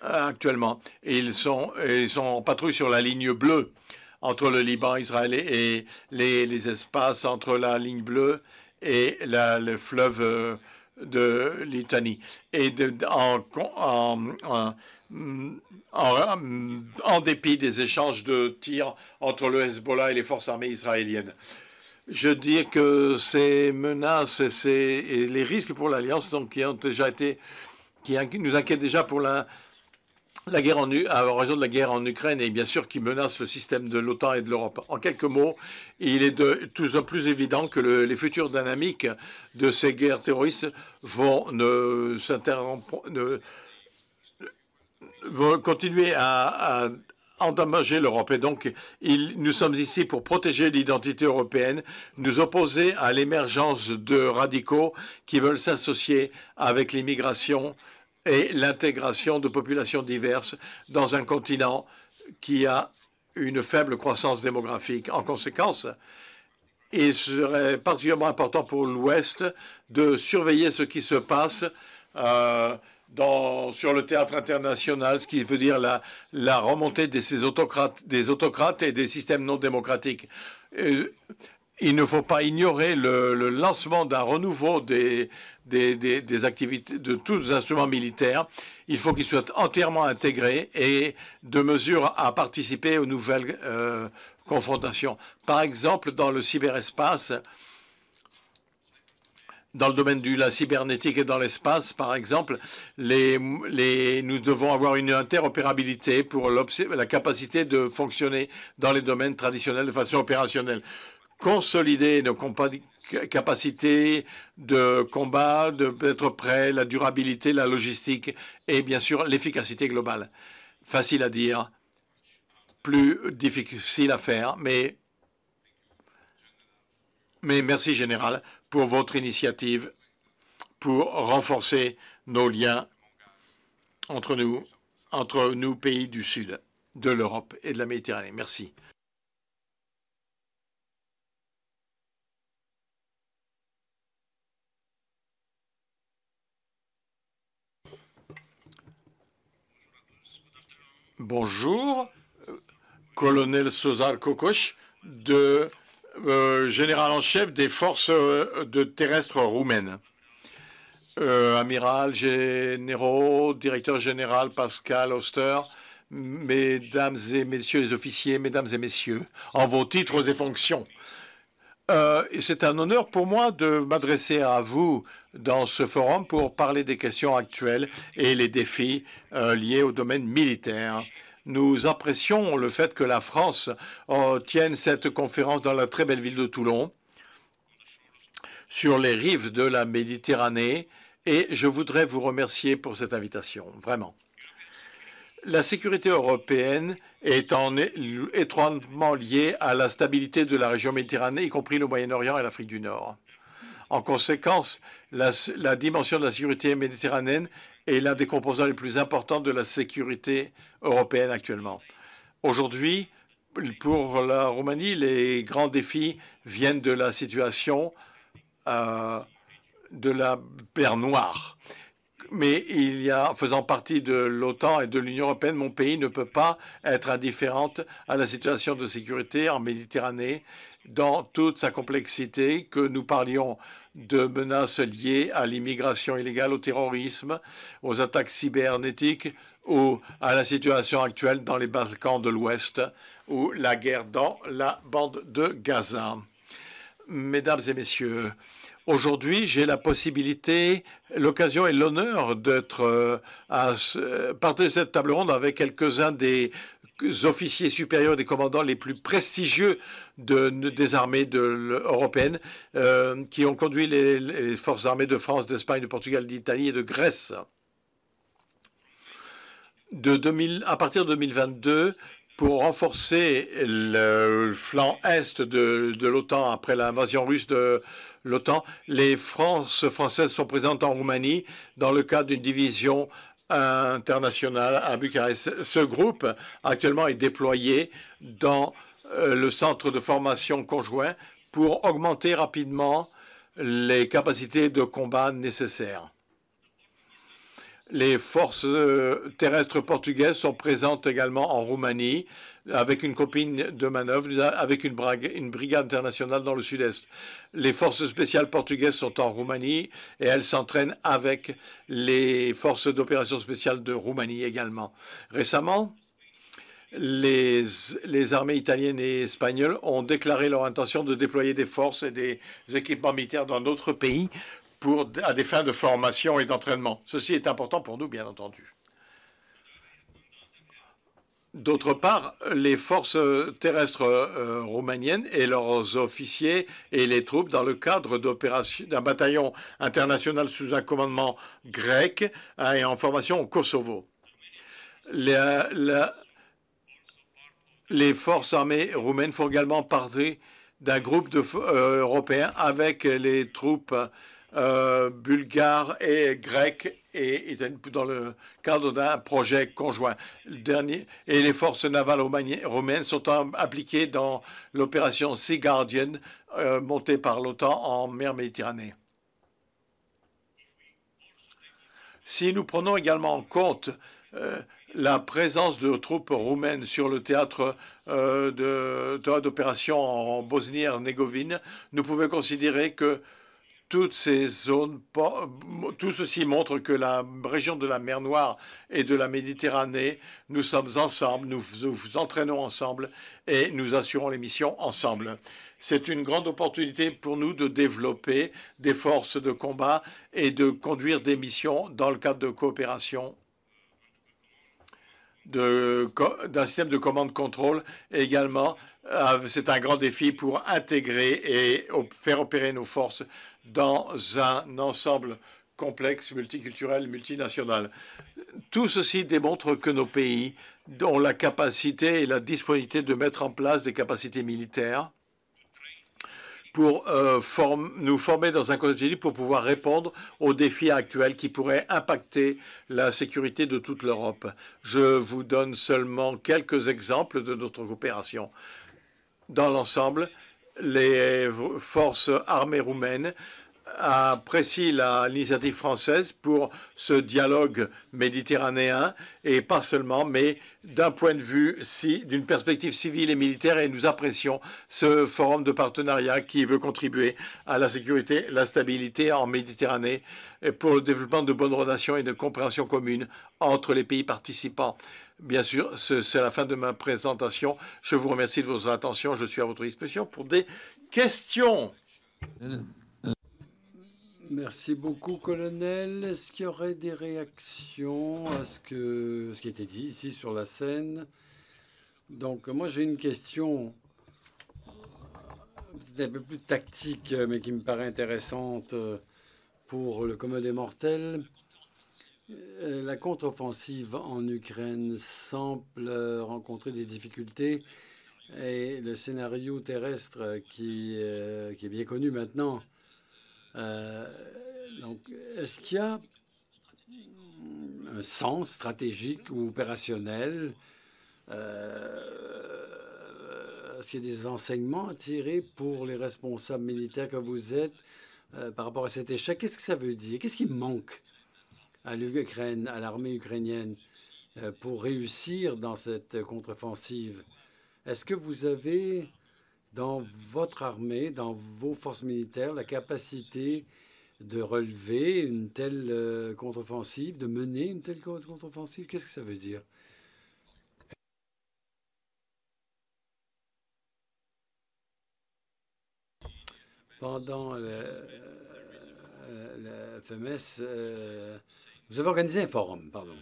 euh, actuellement. Ils sont, ils sont en patrouille sur la ligne bleue entre le Liban, Israël et les, les espaces entre la ligne bleue et le fleuve euh, de Litanie. Et en, en, dépit des échanges de tirs entre le Hezbollah et les forces armées israéliennes. Je dis que ces menaces et, les risques pour l'Alliance, qui ont qui nous inquiètent déjà pour la, la guerre en, raison de la guerre en Ukraine et bien sûr qui menace le système de l'OTAN et de l'Europe. En quelques mots, il est de plus en plus évident que les futures dynamiques de ces guerres terroristes vont, ne, ne, vont continuer à, endommager l'Europe. Et donc, nous sommes ici pour protéger l'identité européenne, nous opposer à l'émergence de radicaux qui veulent s'associer avec l'immigration et l'intégration de populations diverses dans un continent qui a une faible croissance démographique. En conséquence, il serait particulièrement important pour l'Ouest de surveiller ce qui se passe euh, sur le théâtre international, ce qui veut dire la, remontée de ces des autocrates et des systèmes non démocratiques. Euh, il ne faut pas ignorer le, lancement d'un renouveau des, des, activités de tous les instruments militaires. Il faut qu'ils soient entièrement intégrés et de mesure à participer aux nouvelles euh, confrontations. Par exemple, dans le cyberespace, dans le domaine de la cybernétique et dans l'espace, par exemple, nous devons avoir une interopérabilité pour la capacité de fonctionner dans les domaines traditionnels de façon opérationnelle consolider nos capacités de combat, d'être prêt, la durabilité, la logistique et bien sûr l'efficacité globale. Facile à dire, plus difficile à faire, mais, mais merci Général pour votre initiative pour renforcer nos liens entre nous, entre nous pays du Sud, de l'Europe et de la Méditerranée. Merci. Bonjour, colonel Sozar Kokosh, euh, général en chef des forces euh, de terrestres roumaines. Euh, amiral généraux, directeur général Pascal Oster, mesdames et messieurs les officiers, mesdames et messieurs, en vos titres et fonctions. Euh, c'est un honneur pour moi de m'adresser à vous dans ce forum pour parler des questions actuelles et les défis euh, liés au domaine militaire. Nous apprécions le fait que la France euh, tienne cette conférence dans la très belle ville de Toulon, sur les rives de la Méditerranée, et je voudrais vous remercier pour cette invitation, vraiment. La sécurité européenne est en étroitement liée à la stabilité de la région méditerranée, y compris le Moyen-Orient et l'Afrique du Nord. En conséquence, la, la, dimension de la sécurité méditerranéenne est l'un des composants les plus importants de la sécurité européenne actuellement. Aujourd'hui, pour la Roumanie, les grands défis viennent de la situation euh, de la mer Noire mais il faisant partie de l'OTAN et de l'Union européenne, mon pays ne peut pas être indifférente à la situation de sécurité en Méditerranée dans toute sa complexité, que nous parlions de menaces liées à l'immigration illégale, au terrorisme, aux attaques cybernétiques ou à la situation actuelle dans les Balkans de l'Ouest ou la guerre dans la bande de Gaza. Mesdames et messieurs, Aujourd'hui, j'ai la possibilité, l'occasion et l'honneur d'être euh, à partir de cette table ronde avec quelques-uns des officiers supérieurs des commandants les plus prestigieux de, des armées européennes euh, qui ont conduit les, forces armées de France, d'Espagne, de Portugal, d'Italie et de Grèce. De 2000, à partir de 2022, pour renforcer le flanc est de, l'OTAN après l'invasion russe de l'OTAN. Les forces françaises sont présentes en Roumanie dans le cadre d'une division internationale à Bucarest. Ce groupe actuellement est déployé dans euh, le centre de formation conjoint pour augmenter rapidement les capacités de combat nécessaires. Les forces euh, terrestres portugaises sont présentes également en Roumanie avec une copine de manœuvre, avec une, brigade internationale dans le sud-est. Les forces spéciales portugaises sont en Roumanie et elles s'entraînent avec les forces d'opération spéciales de Roumanie également. Récemment, les, les, armées italiennes et espagnoles ont déclaré leur intention de déployer des forces et des équipements militaires dans d'autres pays à des fins de formation et d'entraînement. Ceci est important pour nous, bien entendu. D'autre part, les forces terrestres euh, roumaniennes et leurs officiers et les troupes dans le cadre d'un bataillon international sous un commandement grec hein, et en formation au Kosovo. Les, forces armées roumaines font également partie d'un groupe euh, européen avec les troupes euh, bulgares et grecs et dans le cadre d'un projet conjoint. Et les forces navales roumaines sont impliquées dans l'opération Sea Guardian euh, montée par l'OTAN en mer Méditerranée. Si nous prenons également en compte euh, la présence de troupes roumaines sur le théâtre euh, d'opération en Bosnie-Herzégovine, nous pouvons considérer que toutes ces zones, tout ceci montre que la région de la mer Noire et de la Méditerranée, nous sommes ensemble, nous vous entraînons ensemble et nous assurons les missions ensemble. C'est une grande opportunité pour nous de développer des forces de combat et de conduire des missions dans le cadre de coopération d'un système de commande-contrôle également. Euh, c'est un grand défi pour intégrer et faire opérer nos forces dans un ensemble complexe, multiculturel, multinational. Tout ceci démontre que nos pays ont la capacité et la disponibilité de mettre en place des capacités militaires pour euh, nous former dans un contexte pour pouvoir répondre aux défis actuels qui pourraient impacter la sécurité de toute l'Europe. Je vous donne seulement quelques exemples de notre coopération. Dans l'ensemble, les forces armées roumaines apprécient l'initiative française pour ce dialogue méditerranéen et pas seulement, mais d'un point de vue, si, d'une perspective civile et militaire, et nous apprécions ce forum de partenariat qui veut contribuer à la sécurité, la stabilité en Méditerranée et pour le développement de bonnes relations et de compréhension commune entre les pays participants. Bien sûr, c'est la fin de ma présentation. Je vous remercie de votre attention. Je suis à votre disposition pour des Question Merci beaucoup, colonel. Est-ce qu'il y aurait des réactions à ce, que, ce qui a été dit ici sur la scène? Donc, moi, j'ai une question un peu plus tactique, mais qui me paraît intéressante pour le commun des mortels. La contre-offensive en Ukraine semble rencontrer des difficultés et le scénario terrestre euh, qui est bien connu maintenant euh, donc, est-ce qu'il y a un sens stratégique ou opérationnel euh, Est-ce qu'il y a des enseignements à tirer pour les responsables militaires que vous êtes euh, par rapport à cet échec? Qu'est-ce que ça veut dire? Qu'est-ce qui manque à l'Ukraine, à l'armée ukrainienne, pour réussir dans cette contre-offensive? Est-ce que vous avez dans votre armée, dans vos forces militaires, la capacité de relever une telle euh, contre-offensive, de mener une telle contre-offensive Qu'est-ce que ça veut dire? Pendant le, euh, FMS, euh, vous avez organisé un forum, pardon.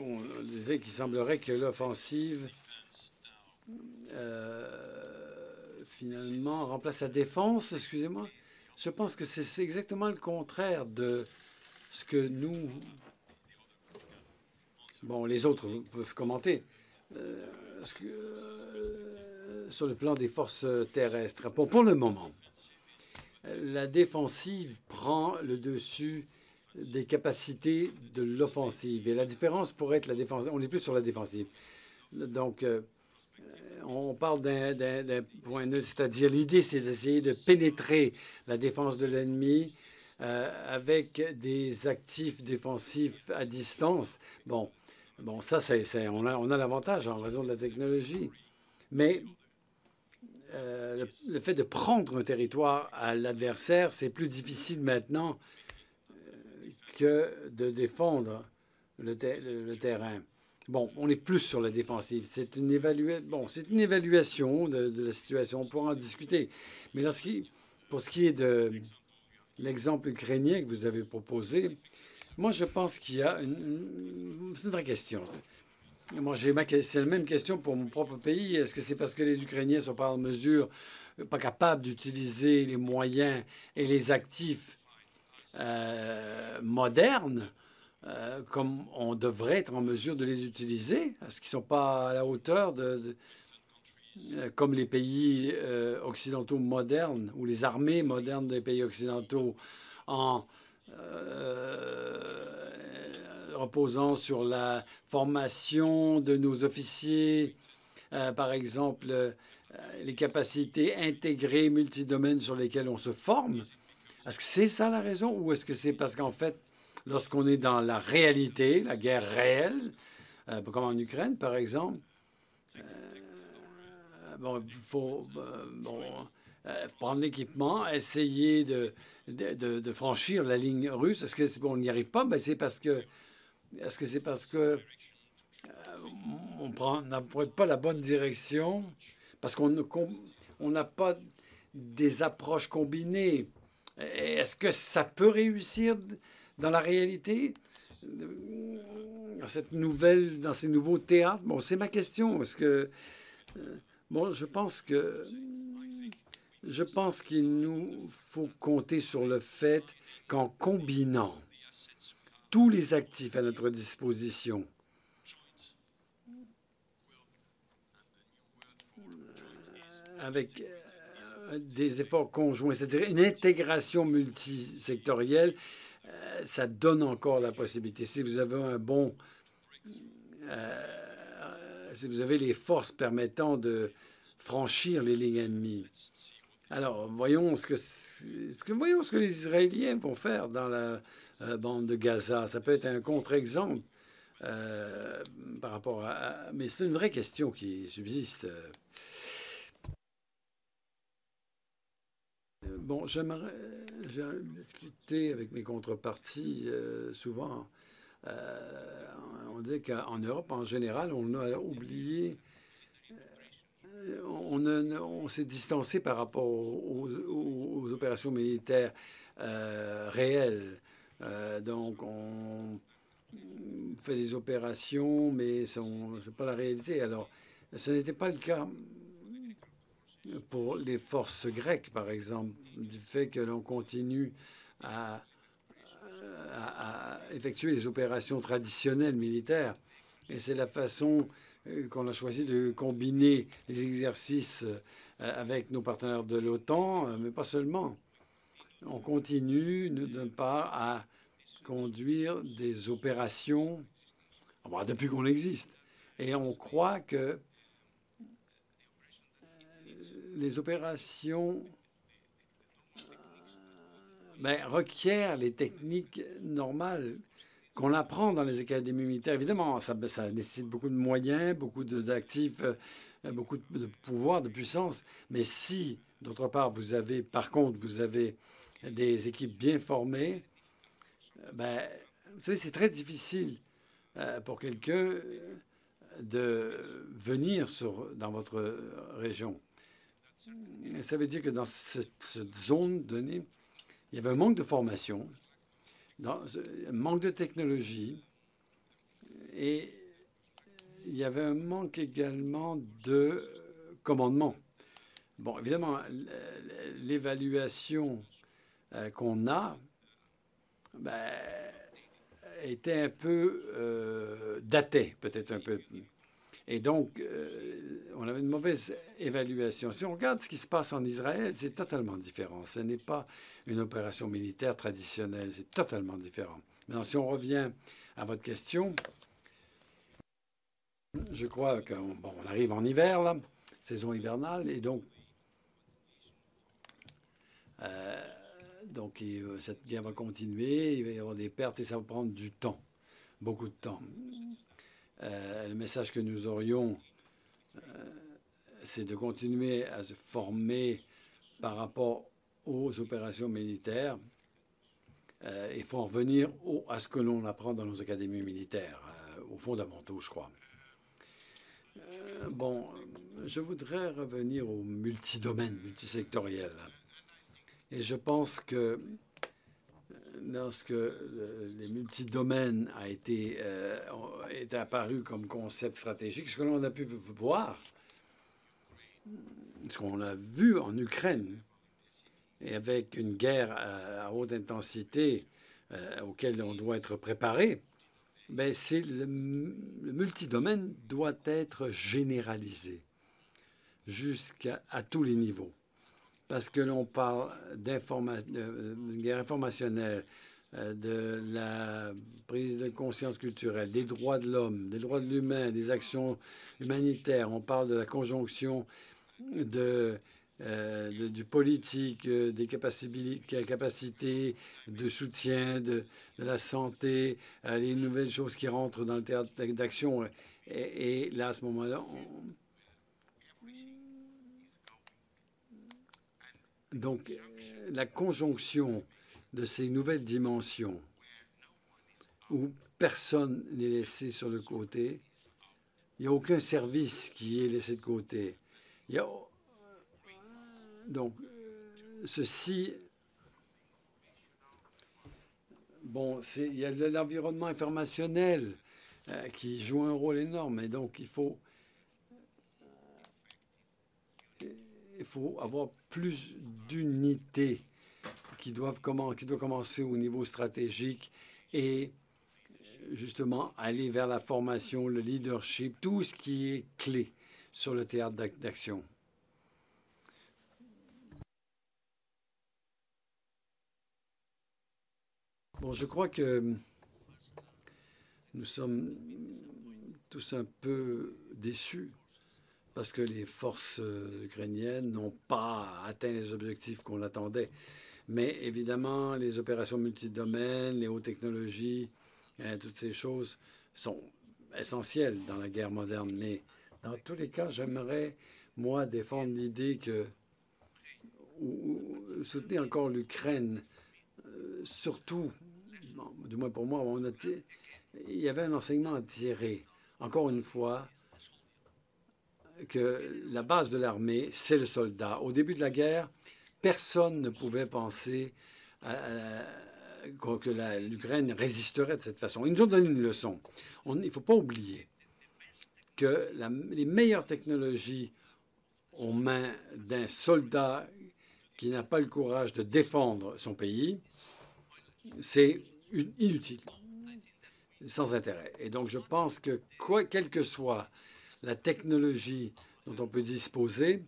on disait qu'il semblerait que l'offensive euh, finalement remplace la défense, excusez-moi. Je pense que c'est exactement le contraire de ce que nous... Bon, les autres peuvent commenter. Euh, euh, sur le plan des forces terrestres, pour le moment, la défensive prend le dessus des capacités de l'offensive. Et la différence pourrait être la défense. On n'est plus sur la défensive. Donc, on parle d'un point neutre, c'est-à-dire l'idée, c'est d'essayer de pénétrer la défense de l'ennemi euh, avec des actifs défensifs à distance. Bon, bon ça, c'est, on a, on a l'avantage en raison de la technologie. Mais euh, le, fait de prendre un territoire à l'adversaire, c'est plus difficile maintenant euh, que de défendre le terrain. Bon, on est plus sur la défensive. C'est une, évaluation de, la situation. On pourra en discuter. Mais pour ce qui est de l'exemple ukrainien que vous avez proposé, moi, je pense qu'il y a une, vraie question. Moi, j'ai c'est la même question pour mon propre pays. Est-ce que c'est parce que les Ukrainiens sont pas en mesure, pas capables d'utiliser les moyens et les actifs euh, modernes euh, comme on devrait être en mesure de les utiliser, parce qu'ils ne sont pas à la hauteur de, euh, comme les pays euh, occidentaux modernes ou les armées modernes des pays occidentaux en reposant sur la formation de nos officiers, par exemple les capacités intégrées multidomaines sur lesquelles on se forme. Est-ce que c'est ça la raison ou est-ce que c'est parce qu'en fait, lorsqu'on est dans la réalité, la guerre réelle, euh, comme en Ukraine, par exemple, euh, bon, il faut euh, prendre l'équipement, essayer de, de, franchir la ligne russe. Est-ce qu'on n'y arrive pas? Ben, c'est parce que est-ce que c'est parce que on n'apprête pas la bonne direction parce qu'on n'a pas des approches combinées. Est-ce que ça peut réussir? Dans la réalité, dans cette nouvelle, dans ces nouveaux théâtres, bon, c'est ma question. Est-ce que, euh, bon, je pense que, je pense qu'il nous faut compter sur le fait qu'en combinant tous les actifs à notre disposition, avec euh, des efforts conjoints, c'est-à-dire une intégration multisectorielle, euh, ça donne encore la possibilité. Si vous avez un bon... Euh, si vous avez les forces permettant de franchir les lignes ennemies. Alors, voyons ce que, ce que, voyons ce que les Israéliens vont faire dans la euh, bande de Gaza. Ça peut être un contre-exemple par rapport à... Mais c'est une vraie question qui subsiste. Bon, j'aimerais discuter avec mes contreparties euh, souvent. Euh, on dit qu'en Europe, en général, on a oublié on, s'est distancé par rapport aux, opérations militaires euh, réelles. Euh, donc, on fait des opérations, mais ce n'est pas la réalité. Alors, ce n'était pas le cas pour les forces grecques, par exemple, du fait que l'on continue à, effectuer les opérations traditionnelles militaires. Et c'est la façon euh, qu'on a choisi de combiner les exercices euh, avec nos partenaires de l'OTAN, euh, mais pas seulement. On continue de part à conduire des opérations depuis qu'on existe. Et on croit que les opérations ben, requièrent les techniques normales qu'on apprend dans les académies militaires. Évidemment, ça, nécessite beaucoup de moyens, beaucoup d'actifs, euh, beaucoup de pouvoir, de puissance. Mais si, d'autre part, vous avez, par contre, vous avez des équipes bien formées, euh, ben, vous savez, c'est très difficile euh, pour quelqu'un de venir sur, dans votre région. Ça veut dire que dans cette, zone donnée, il y avait un manque de formation, un manque de technologie et il y avait un manque également de commandement. Bon, évidemment, l'évaluation euh, qu'on a ben, était un peu euh, datée, peut-être un peu. Et donc, euh, on avait une mauvaise évaluation. Si on regarde ce qui se passe en Israël, c'est totalement différent. Ce n'est pas une opération militaire traditionnelle, c'est totalement différent. Maintenant, si on revient à votre question, je crois qu'on bon, on arrive en hiver, saison hivernale, et donc, euh, donc cette guerre va continuer, il va y avoir des pertes et ça va prendre du temps, beaucoup de temps. Euh, le message que nous aurions, euh, c'est de continuer à se former par rapport aux opérations militaires. Euh, il faut en revenir à ce que l'on apprend dans nos académies militaires, aux fondamentaux, je crois. bon, je voudrais revenir au multidomaine, multisectoriel. Et je pense que lorsque les multidomaines a été, euh, est apparu comme concept stratégique, ce que l'on a pu voir, ce qu'on a vu en Ukraine, et avec une guerre à, haute intensité euh, auquel on doit être préparé, ben c'est le, le, multidomaine doit être généralisé jusqu'à tous les niveaux parce que l'on parle d'une guerre informationnelle, euh, de la prise de conscience culturelle, des droits de l'homme, des droits de l'humain, des actions humanitaires. On parle de la conjonction de, euh, du politique, euh, des capacités, de soutien, de, la santé, les nouvelles choses qui rentrent dans le théâtre d'action. Et, et, là, à ce moment-là, Donc, la conjonction de ces nouvelles dimensions où personne n'est laissé sur le côté, il n'y a aucun service qui est laissé de côté. Il donc, ceci, bon, il y a l'environnement informationnel euh, qui joue un rôle énorme, et donc il faut il faut avoir plus d'unités qui doivent qui doit commencer au niveau stratégique et justement aller vers la formation, le leadership, tout ce qui est clé sur le théâtre d'action. Bon, je crois que nous sommes tous un peu déçus parce que les forces euh, ukrainiennes n'ont pas atteint les objectifs qu'on attendait. Mais évidemment, les opérations multidomaines, les hautes technologies, hein, toutes ces choses sont essentielles dans la guerre moderne. Mais dans tous les cas, j'aimerais, moi, défendre l'idée que, ou, soutenir encore l'Ukraine, euh, surtout, du moins pour moi, il y avait un enseignement à tirer. Encore une fois, que la base de l'armée, c'est le soldat. Au début de la guerre, personne ne pouvait penser que l'Ukraine résisterait de cette façon. Ils nous ont donné une leçon. il ne faut pas oublier que les meilleures technologies aux mains d'un soldat qui n'a pas le courage de défendre son pays, c'est inutile, sans intérêt. Et donc je pense que quoi, quelle que soit la technologie dont on peut disposer,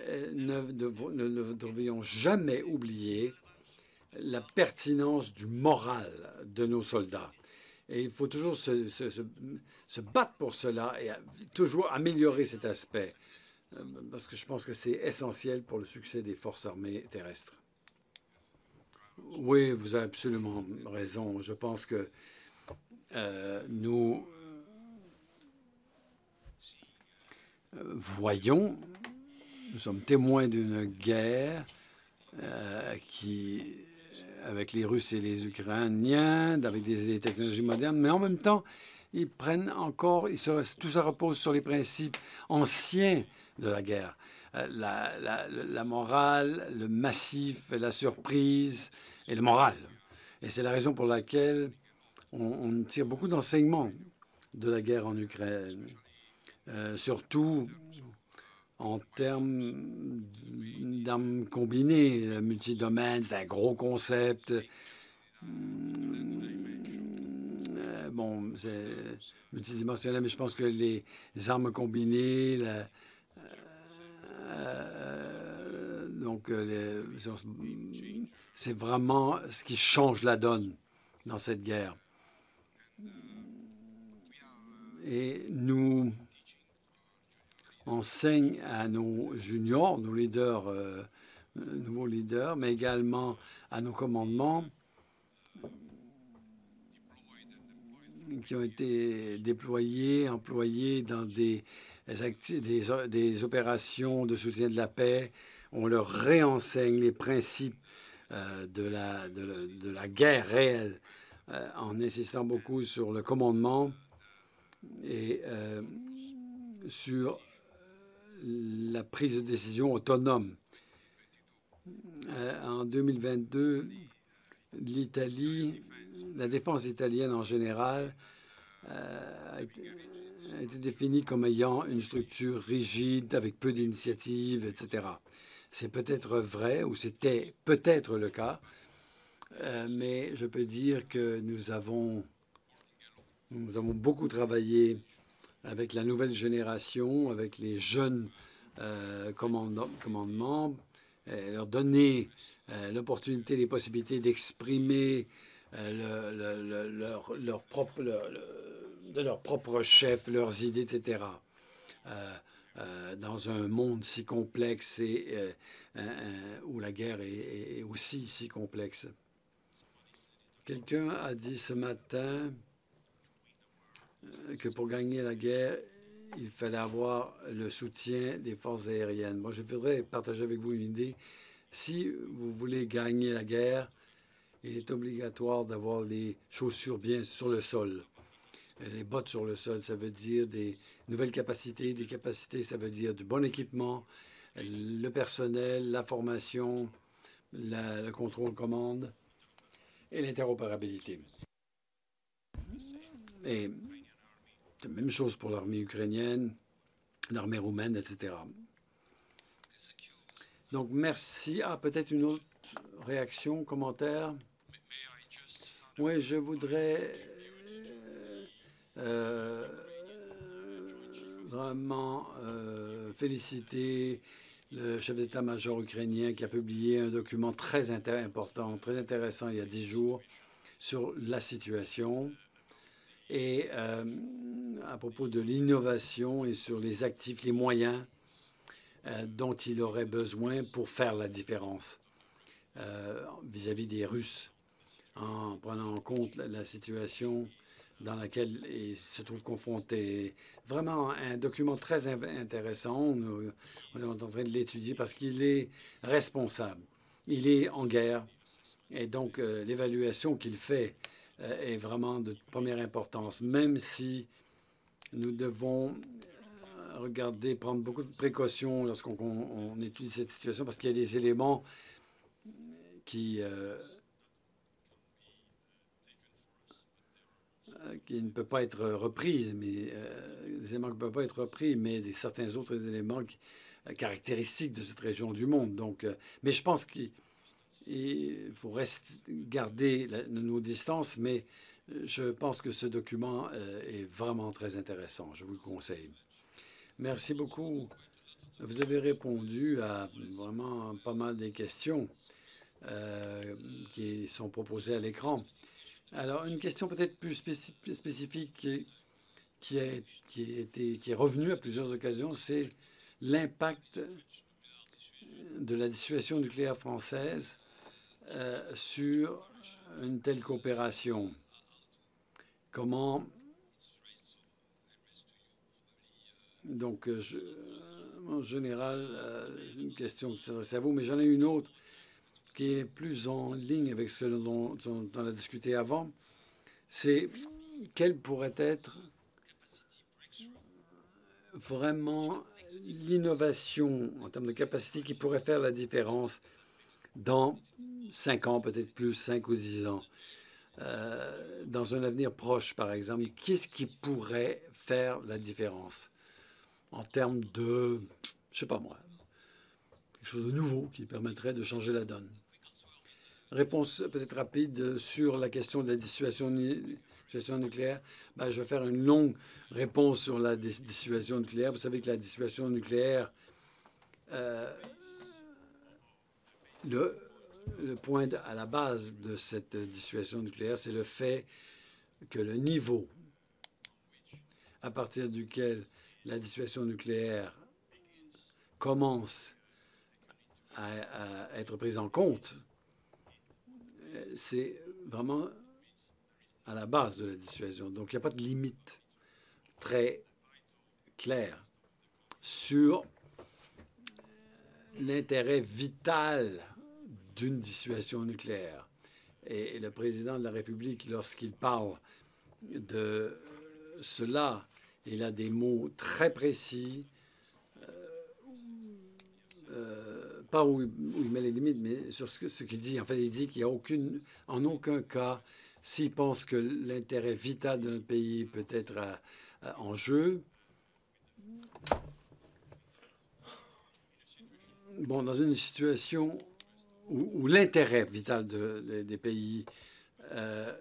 euh, ne, ne devrions jamais oublier la pertinence du moral de nos soldats. Et il faut toujours se, battre pour cela et toujours améliorer cet aspect, euh, parce que je pense que c'est essentiel pour le succès des forces armées terrestres. Oui, vous avez absolument raison. Je pense que euh, nous euh, voyons, nous sommes témoins d'une guerre qui avec les Russes et les Ukrainiens, avec des, technologies modernes, mais en même temps, ils prennent encore, tout ça repose sur les principes anciens de la guerre. Euh, la, morale, le massif, la surprise et le moral. Et c'est la raison pour laquelle on, tire beaucoup d'enseignements de la guerre en Ukraine. Euh, surtout en termes d'armes combinées, multidomaine, c'est un gros concept. Euh, bon, c'est multidimensionnel, mais je pense que les, armes combinées, euh, donc c'est vraiment ce qui change la donne dans cette guerre. Et nous enseigne à nos juniors, nos leaders, euh, nouveaux leaders, mais également à nos commandements qui ont été déployés, employés dans des, des, des opérations de soutien de la paix. On leur réenseigne les principes euh, de, la, de, la, guerre réelle euh, en insistant beaucoup sur le commandement et sur la prise de décision autonome. Euh, en 2022, l'Italie, la défense italienne en général, euh, a été définie comme ayant une structure rigide, avec peu d'initiatives, etc. C'est peut-être vrai, ou c'était peut-être le cas, euh, mais je peux dire que nous avons, nous avons beaucoup travaillé avec la nouvelle génération, avec les jeunes euh, commandements, euh, leur donner euh, l'opportunité, les possibilités d'exprimer leur, leur, propre, de leur propre chef, leurs idées, etc. dans un monde si complexe et où la guerre est aussi si complexe. Quelqu'un a dit ce matin que pour gagner la guerre, il fallait avoir le soutien des forces aériennes. Moi, je voudrais partager avec vous une idée. Si vous voulez gagner la guerre, il est obligatoire d'avoir les chaussures bien sur le sol. Les bottes sur le sol, ça veut dire des nouvelles capacités. Des capacités, ça veut dire du bon équipement, le personnel, la formation, le contrôle commande et l'interopérabilité. Même chose pour l'armée ukrainienne, l'armée roumaine, etc. Donc, merci. Ah, peut-être une autre réaction, commentaire? Oui, je voudrais euh, vraiment euh, féliciter le chef d'état-major ukrainien qui a publié un document très important, très intéressant il y a dix jours sur la situation et euh, à propos de l'innovation et sur les actifs, les moyens euh, dont il aurait besoin pour faire la différence euh, vis-à-vis des Russes, en prenant en compte la, situation dans laquelle ils se trouvent confrontés. Vraiment un document très intéressant. On est en train de l'étudier parce qu'il est responsable. Il est en guerre. Et donc, l'évaluation qu'il fait est vraiment de première importance, même si nous devons euh, regarder, prendre beaucoup de précautions lorsqu'on étudie cette situation parce qu'il y a des éléments qui, euh, qui ne peuvent pas être repris, mais euh, des éléments qui ne peuvent pas être repris, mais des, certains autres éléments caractéristiques de cette région du monde. Donc, mais je pense qu'il faut rester, garder nos distances, mais je pense que ce document euh, est vraiment très intéressant. Je vous le conseille. Merci beaucoup. Vous avez répondu à vraiment pas mal des questions euh, qui sont proposées à l'écran. Alors, une question peut-être plus spécifique qui, qui, est, qui, été, qui est revenue à plusieurs occasions, c'est l'impact de la dissuasion nucléaire française euh, sur une telle coopération. Comment Donc, euh, je, en général, euh, une question qui s'adresse à vous, mais j'en ai une autre qui est plus en ligne avec ce dont, dont on a discuté avant. C'est quelle pourrait être vraiment l'innovation en termes de capacité qui pourrait faire la différence dans cinq ans, peut-être plus, cinq ou dix ans. Euh, dans un avenir proche, par exemple, qu'est-ce qui pourrait faire la différence en termes de, je sais pas moi, quelque chose de nouveau qui permettrait de changer la donne? Réponse peut-être rapide sur la question de la dissuasion, nucléaire. Ben, je vais faire une longue réponse sur la dissuasion nucléaire. Vous savez que la dissuasion nucléaire, euh, le, point à la base de cette dissuasion nucléaire, c'est le fait que le niveau à partir duquel la dissuasion nucléaire commence à, être prise en compte, c'est vraiment à la base de la dissuasion. Donc il n'y a pas de limite très claire sur l'intérêt vital d'une dissuasion nucléaire. Et, le président de la République, lorsqu'il parle de cela, il a des mots très précis, euh, euh, pas où, il met les limites, mais sur ce, qu'il dit. En fait, il dit qu'il n'y a aucune, en aucun cas, s'il pense que l'intérêt vital de notre pays peut être euh, en jeu, bon, dans une situation où, l'intérêt vital des pays euh,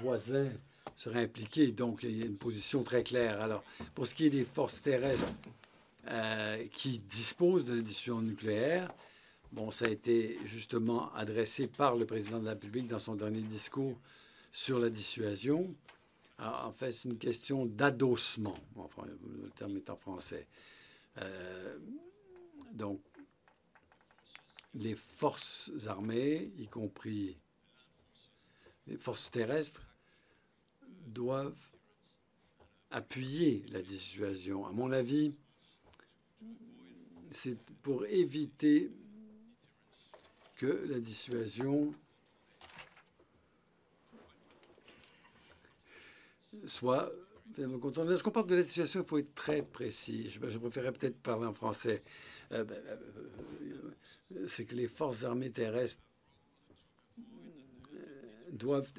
voisins serait impliqué. Donc, il y a une position très claire. Alors, pour ce qui est des forces terrestres euh, qui disposent de la dissuasion nucléaire, bon, ça a été justement adressé par le président de la République dans son dernier discours sur la dissuasion. en fait, c'est une question d'adossement. Enfin, le terme est en français. Euh, donc, les forces armées, y compris les forces terrestres, doivent appuyer la dissuasion. À mon avis, c'est pour éviter que la dissuasion soit... Lorsqu'on parle de la dissuasion, il faut être très précis. Je, je préférerais peut-être parler en français. Euh, ben, euh, c'est que les forces armées terrestres euh, doivent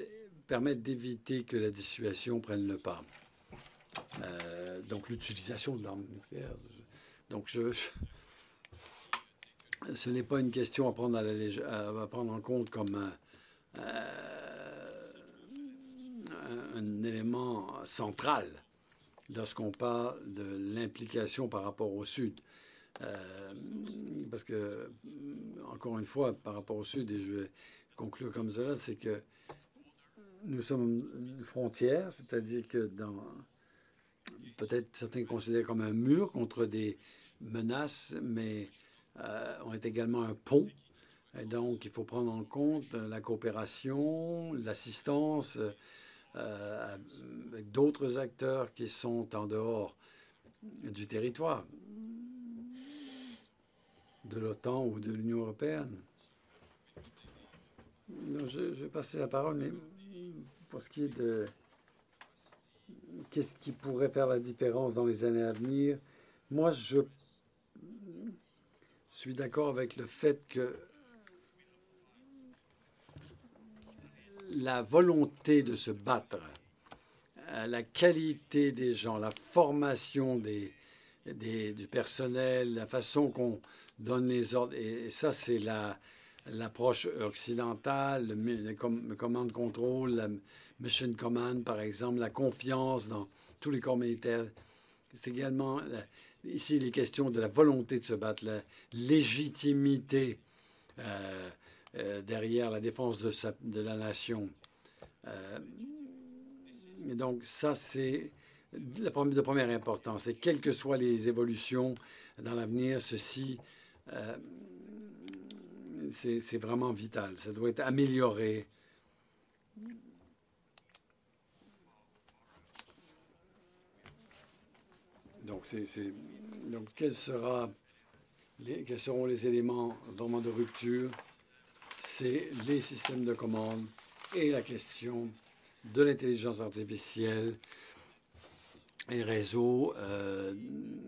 permettre d'éviter que la dissuasion prenne le pas. donc l'utilisation de l'arme nucléaire. Donc je, ce n'est pas une question à prendre, à, prendre en compte comme un élément central lorsqu'on parle de l'implication par rapport au Sud. Euh, parce que, encore une fois, par rapport au Sud, et je vais conclure comme cela, c'est que nous sommes une frontière, c'est-à-dire que peut-être certains considèrent comme un mur contre des menaces, mais euh, on est également un pont. Et donc, il faut prendre en compte la coopération, l'assistance euh, avec d'autres acteurs qui sont en dehors du territoire de l'OTAN ou de l'Union européenne. Je, vais passer la parole, mais pour ce qui est de qu'est-ce qui pourrait faire la différence dans les années à venir? Moi, je suis d'accord avec le fait que la volonté de se battre, euh, la qualité des gens, la formation des, du personnel, la façon qu'on donne les ordres, et ça, c'est la, l'approche occidentale, le, le, command contrôle, la mission command, par exemple, la confiance dans tous les corps militaires. C'est également ici les questions de la volonté de se battre, la légitimité euh, euh, derrière la défense de, de la nation. Euh, et donc ça, c'est de première importance. Et quelles que soient les évolutions dans l'avenir, ceci c'est vraiment vital. Ça doit être amélioré. Donc, quels, sera quels seront les éléments vraiment de rupture? C'est les systèmes de commande et la question de l'intelligence artificielle, les réseaux euh,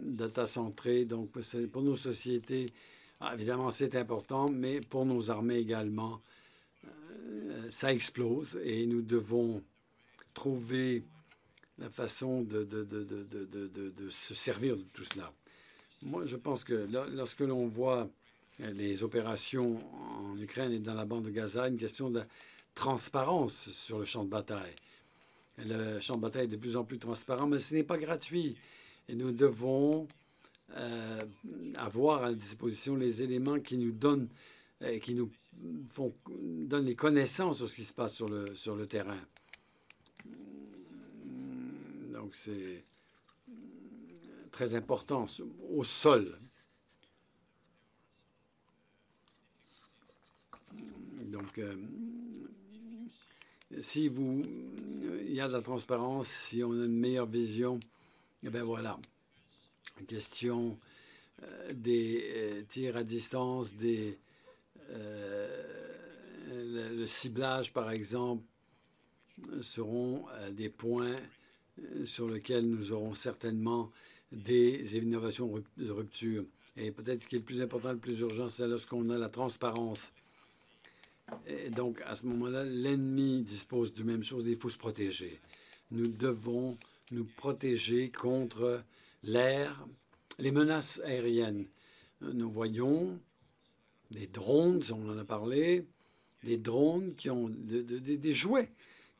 data centrés. Donc, pour nos sociétés, ah, évidemment, c'est important, mais pour nos armées également, euh, ça explose et nous devons trouver la façon de, de, de, de, se servir de tout cela. Moi, je pense que lorsque l'on voit les opérations en Ukraine et dans la bande de Gaza, une question de transparence sur le champ de bataille. Le champ de bataille est de plus en plus transparent, mais ce n'est pas gratuit. Et nous devons euh, avoir à disposition les éléments qui nous donnent, euh, qui nous font, donnent les connaissances sur ce qui se passe sur le, terrain. Donc c'est très important au sol. Donc, euh, si vous, il y a de la transparence, si on a une meilleure vision, eh bien voilà, question euh, des euh, tirs à distance, des, euh, le, ciblage, par exemple, seront des points sur lesquels nous aurons certainement des innovations de rupture. Et peut-être ce qui est le plus important, le plus urgent, c'est lorsqu'on a la transparence. Et donc, à ce moment-là, l'ennemi dispose du même chose, il faut se protéger. Nous devons nous protéger contre l'air, les menaces aériennes. Nous voyons des drones, on en a parlé, des drones qui ont des jouets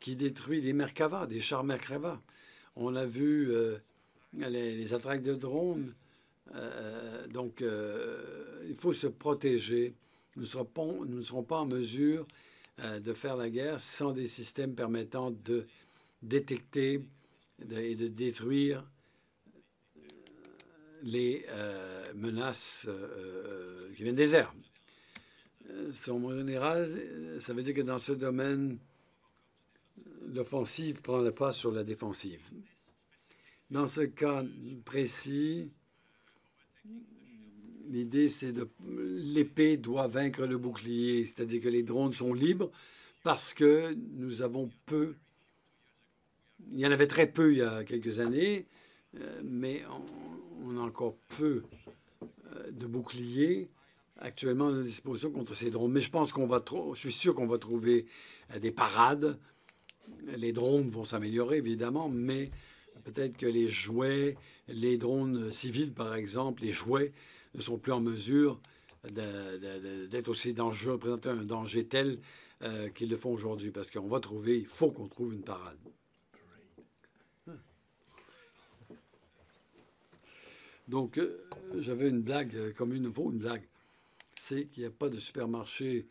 qui détruisent des Merkava, des chars Merkava. On a vu euh, les, attaques de drones. Euh, donc, euh, il faut se protéger. Nous, ne serons pas en mesure de faire la guerre sans des systèmes permettant de détecter et de détruire les euh, menaces euh, euh, qui viennent des airs. En général, ça veut dire que dans ce domaine, l'offensive prend le pas sur la défensive. Dans ce cas précis, l'idée c'est de l'épée doit vaincre le bouclier, c'est-à-dire que les drones sont libres parce que nous avons peu. Il y en avait très peu il y a quelques années, mais on a encore peu euh, de boucliers actuellement à disposition contre ces drones. Mais je pense qu'on va, je suis sûr qu'on va trouver euh, des parades. Les drones vont s'améliorer évidemment, mais peut-être que les jouets, les drones civils par exemple, les jouets ne sont plus en mesure d'être aussi dangereux, présenter un danger tel euh, qu'ils le font aujourd'hui, parce qu'on va trouver, il faut qu'on trouve une parade. Donc, euh, j'avais une blague euh, comme une une blague. C'est qu'il n'y a pas de supermarché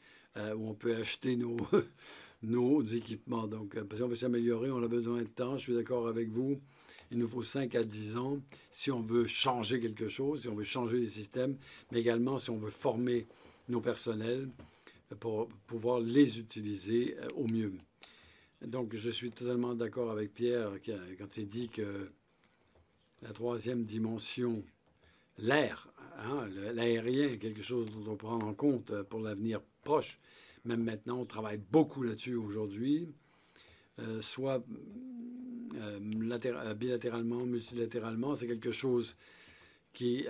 où on peut acheter nos, nos équipements. Donc, si on veut s'améliorer, on a besoin de temps. Je suis d'accord avec vous. Il nous faut 5 à 10 ans si on veut changer quelque chose, si on veut changer les systèmes, mais également si on veut former nos personnels pour pouvoir les utiliser au mieux. Donc, je suis totalement d'accord avec Pierre quand il dit que la troisième dimension, l'air, hein, l'aérien est quelque chose dont on prendre en compte euh, pour l'avenir proche. Même maintenant, on travaille beaucoup là-dessus aujourd'hui. Euh, soit bilatéralement, multilatéralement, c'est quelque chose qui,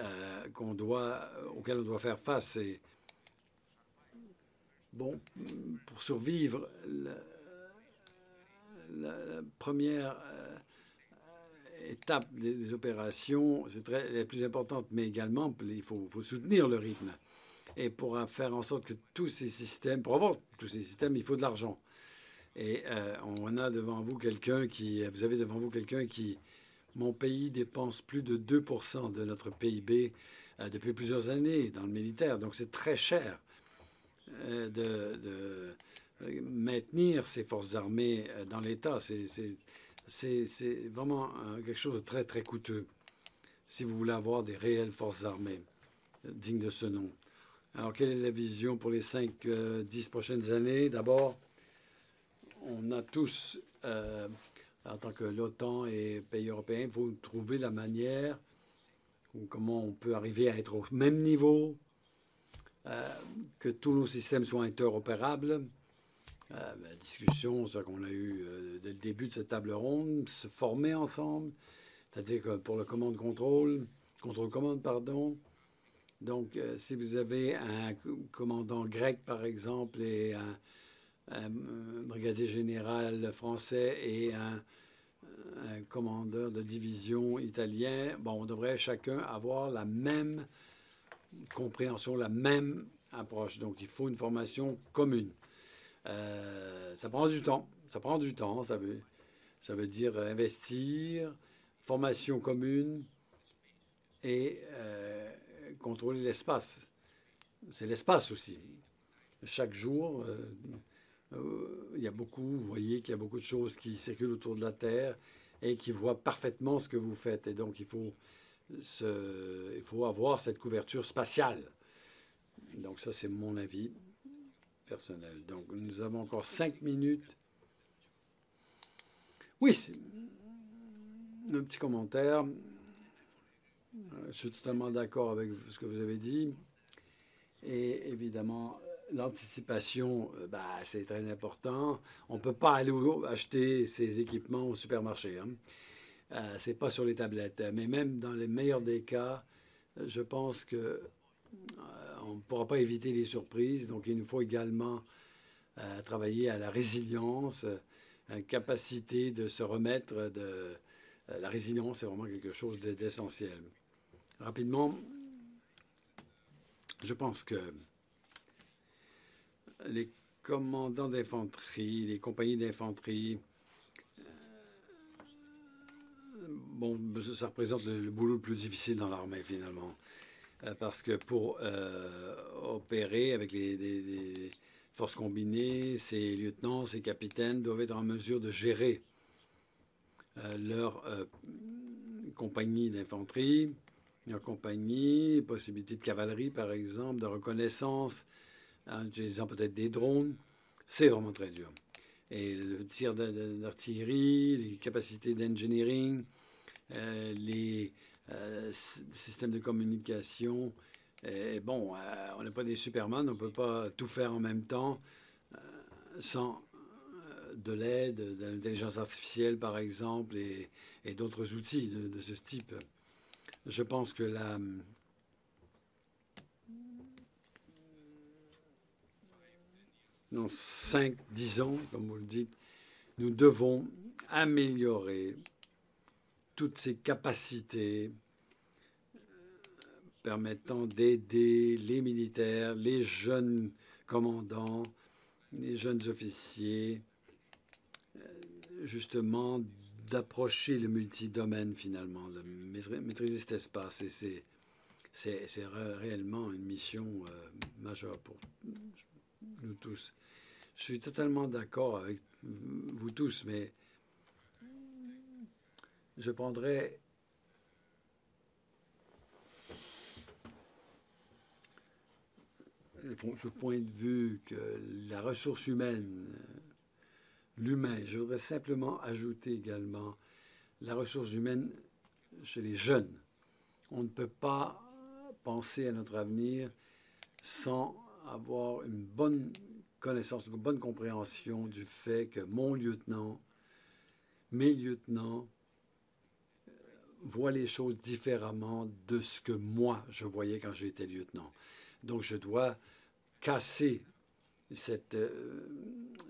qu'on doit, auquel on doit faire face. Et, bon, pour survivre, la, première étape des, opérations, c'est très la plus importante, mais également, il faut, soutenir le rythme. Et pour faire en sorte que tous ces systèmes, pour avoir tous ces systèmes, il faut de l'argent. Et euh, on a devant vous quelqu'un qui, vous avez devant vous quelqu'un qui, mon pays dépense plus de 2% de notre PIB euh, depuis plusieurs années dans le militaire. Donc c'est très cher euh, de, maintenir ces forces armées dans l'État. C'est vraiment quelque chose de très, très coûteux si vous voulez avoir des réelles forces armées dignes de ce nom. Alors, quelle est la vision pour les 5-10 prochaines années? D'abord, on a tous, euh, en tant que l'OTAN et pays européens, il faut trouver la manière ou comment on peut arriver à être au même niveau, euh, que tous nos systèmes soient interopérables. Euh, la discussion, qu'on a eu dès le début de cette table ronde, se former ensemble, c'est-à-dire que pour le commande-contrôle, contrôle-commande, pardon, donc, si vous avez un commandant grec, par exemple, et un, un brigadier général français et un, commandeur de division italien, bon, on devrait chacun avoir la même compréhension, la même approche. Donc, il faut une formation commune. Euh, ça prend du temps. Ça prend du temps. Ça veut, dire investir, formation commune et euh, contrôler l'espace. C'est l'espace aussi. Chaque jour, euh, euh, il y a beaucoup, vous voyez qu'il y a beaucoup de choses qui circulent autour de la Terre et qui voient parfaitement ce que vous faites. Et donc, il faut, il faut avoir cette couverture spatiale. Donc, ça, c'est mon avis personnel. Donc, nous avons encore cinq minutes. Oui, un petit commentaire. Euh, je suis totalement d'accord avec ce que vous avez dit. Et évidemment, l'anticipation, euh, bah, c'est très important. On ne peut pas aller acheter ces équipements au supermarché. Hein. Euh, c'est pas sur les tablettes. Mais même dans les meilleurs des cas, je pense que euh, on ne pourra pas éviter les surprises. Donc, il nous faut également travailler à la résilience, à la capacité de se remettre la résilience, c'est vraiment quelque chose d'essentiel. Rapidement, je pense que les commandants d'infanterie, les compagnies d'infanterie, euh, bon, ça représente le, boulot le plus difficile dans l'armée finalement. Euh, parce que pour euh, opérer avec les, forces combinées, ces lieutenants, ces capitaines doivent être en mesure de gérer leur compagnie d'infanterie, leur compagnie, possibilité de cavalerie par exemple, de reconnaissance, en utilisant peut-être des drones, c'est vraiment très dur. Et le tir d'artillerie, les capacités d'engineering, euh, les euh, systèmes de communication. Bon, euh, on n'est pas des superman, on ne peut pas tout faire en même temps sans de l'aide, de l'intelligence artificielle par exemple, et, d'autres outils de, de, ce type. Je pense que la, dans 5-10 ans, comme vous le dites, nous devons améliorer toutes ces capacités euh, permettant d'aider les militaires, les jeunes commandants, les jeunes officiers, euh, justement d'approcher le multidomaine finalement, de maîtriser cet espace. Et c'est réellement une mission euh, majeure pour nous tous. Je suis totalement d'accord avec vous tous, mais je prendrai le point de vue que la ressource humaine, l'humain, je voudrais simplement ajouter également la ressource humaine chez les jeunes. On ne peut pas penser à notre avenir sans avoir une bonne connaissance, une bonne compréhension du fait que mon lieutenant mes lieutenants euh, voient les choses différemment de ce que moi je voyais quand j'étais lieutenant. Donc je dois casser cette, euh,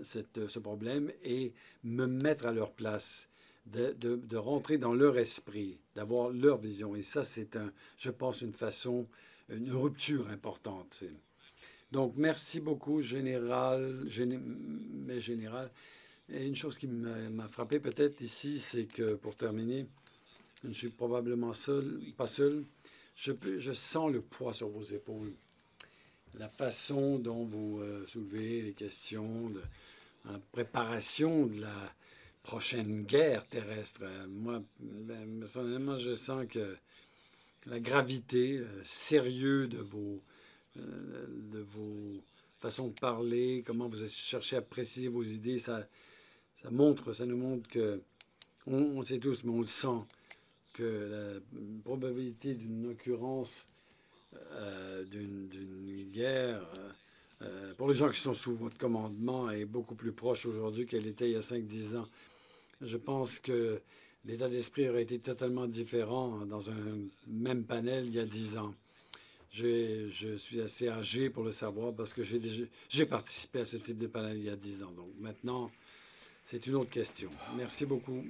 cette, ce problème et me mettre à leur place, de, de, de rentrer dans leur esprit, d'avoir leur vision. Et ça, c'est, un, je pense, une façon, une rupture importante. Donc, merci beaucoup, général, mais général. Et une chose qui m'a frappé peut-être ici, c'est que pour terminer, je suis probablement seul, pas seul. Je, je sens le poids sur vos épaules la façon dont vous euh, soulevez les questions de en préparation de la prochaine guerre terrestre. Euh, moi, ben, personnellement, je sens que la gravité, euh, sérieux de vos, de vos façons de parler, comment vous cherchez à préciser vos idées, ça, ça montre, ça nous montre que, on, sait tous, mais on le sent, que la probabilité d'une occurrence euh, d'une guerre euh, euh, pour les gens qui sont sous votre commandement est beaucoup plus proche aujourd'hui qu'elle était il y a 5-10 ans. Je pense que l'état d'esprit aurait été totalement différent dans un même panel il y a 10 ans. Je suis assez âgé pour le savoir parce que j'ai participé à ce type de panel il y a 10 ans. Donc maintenant, c'est une autre question. Merci beaucoup.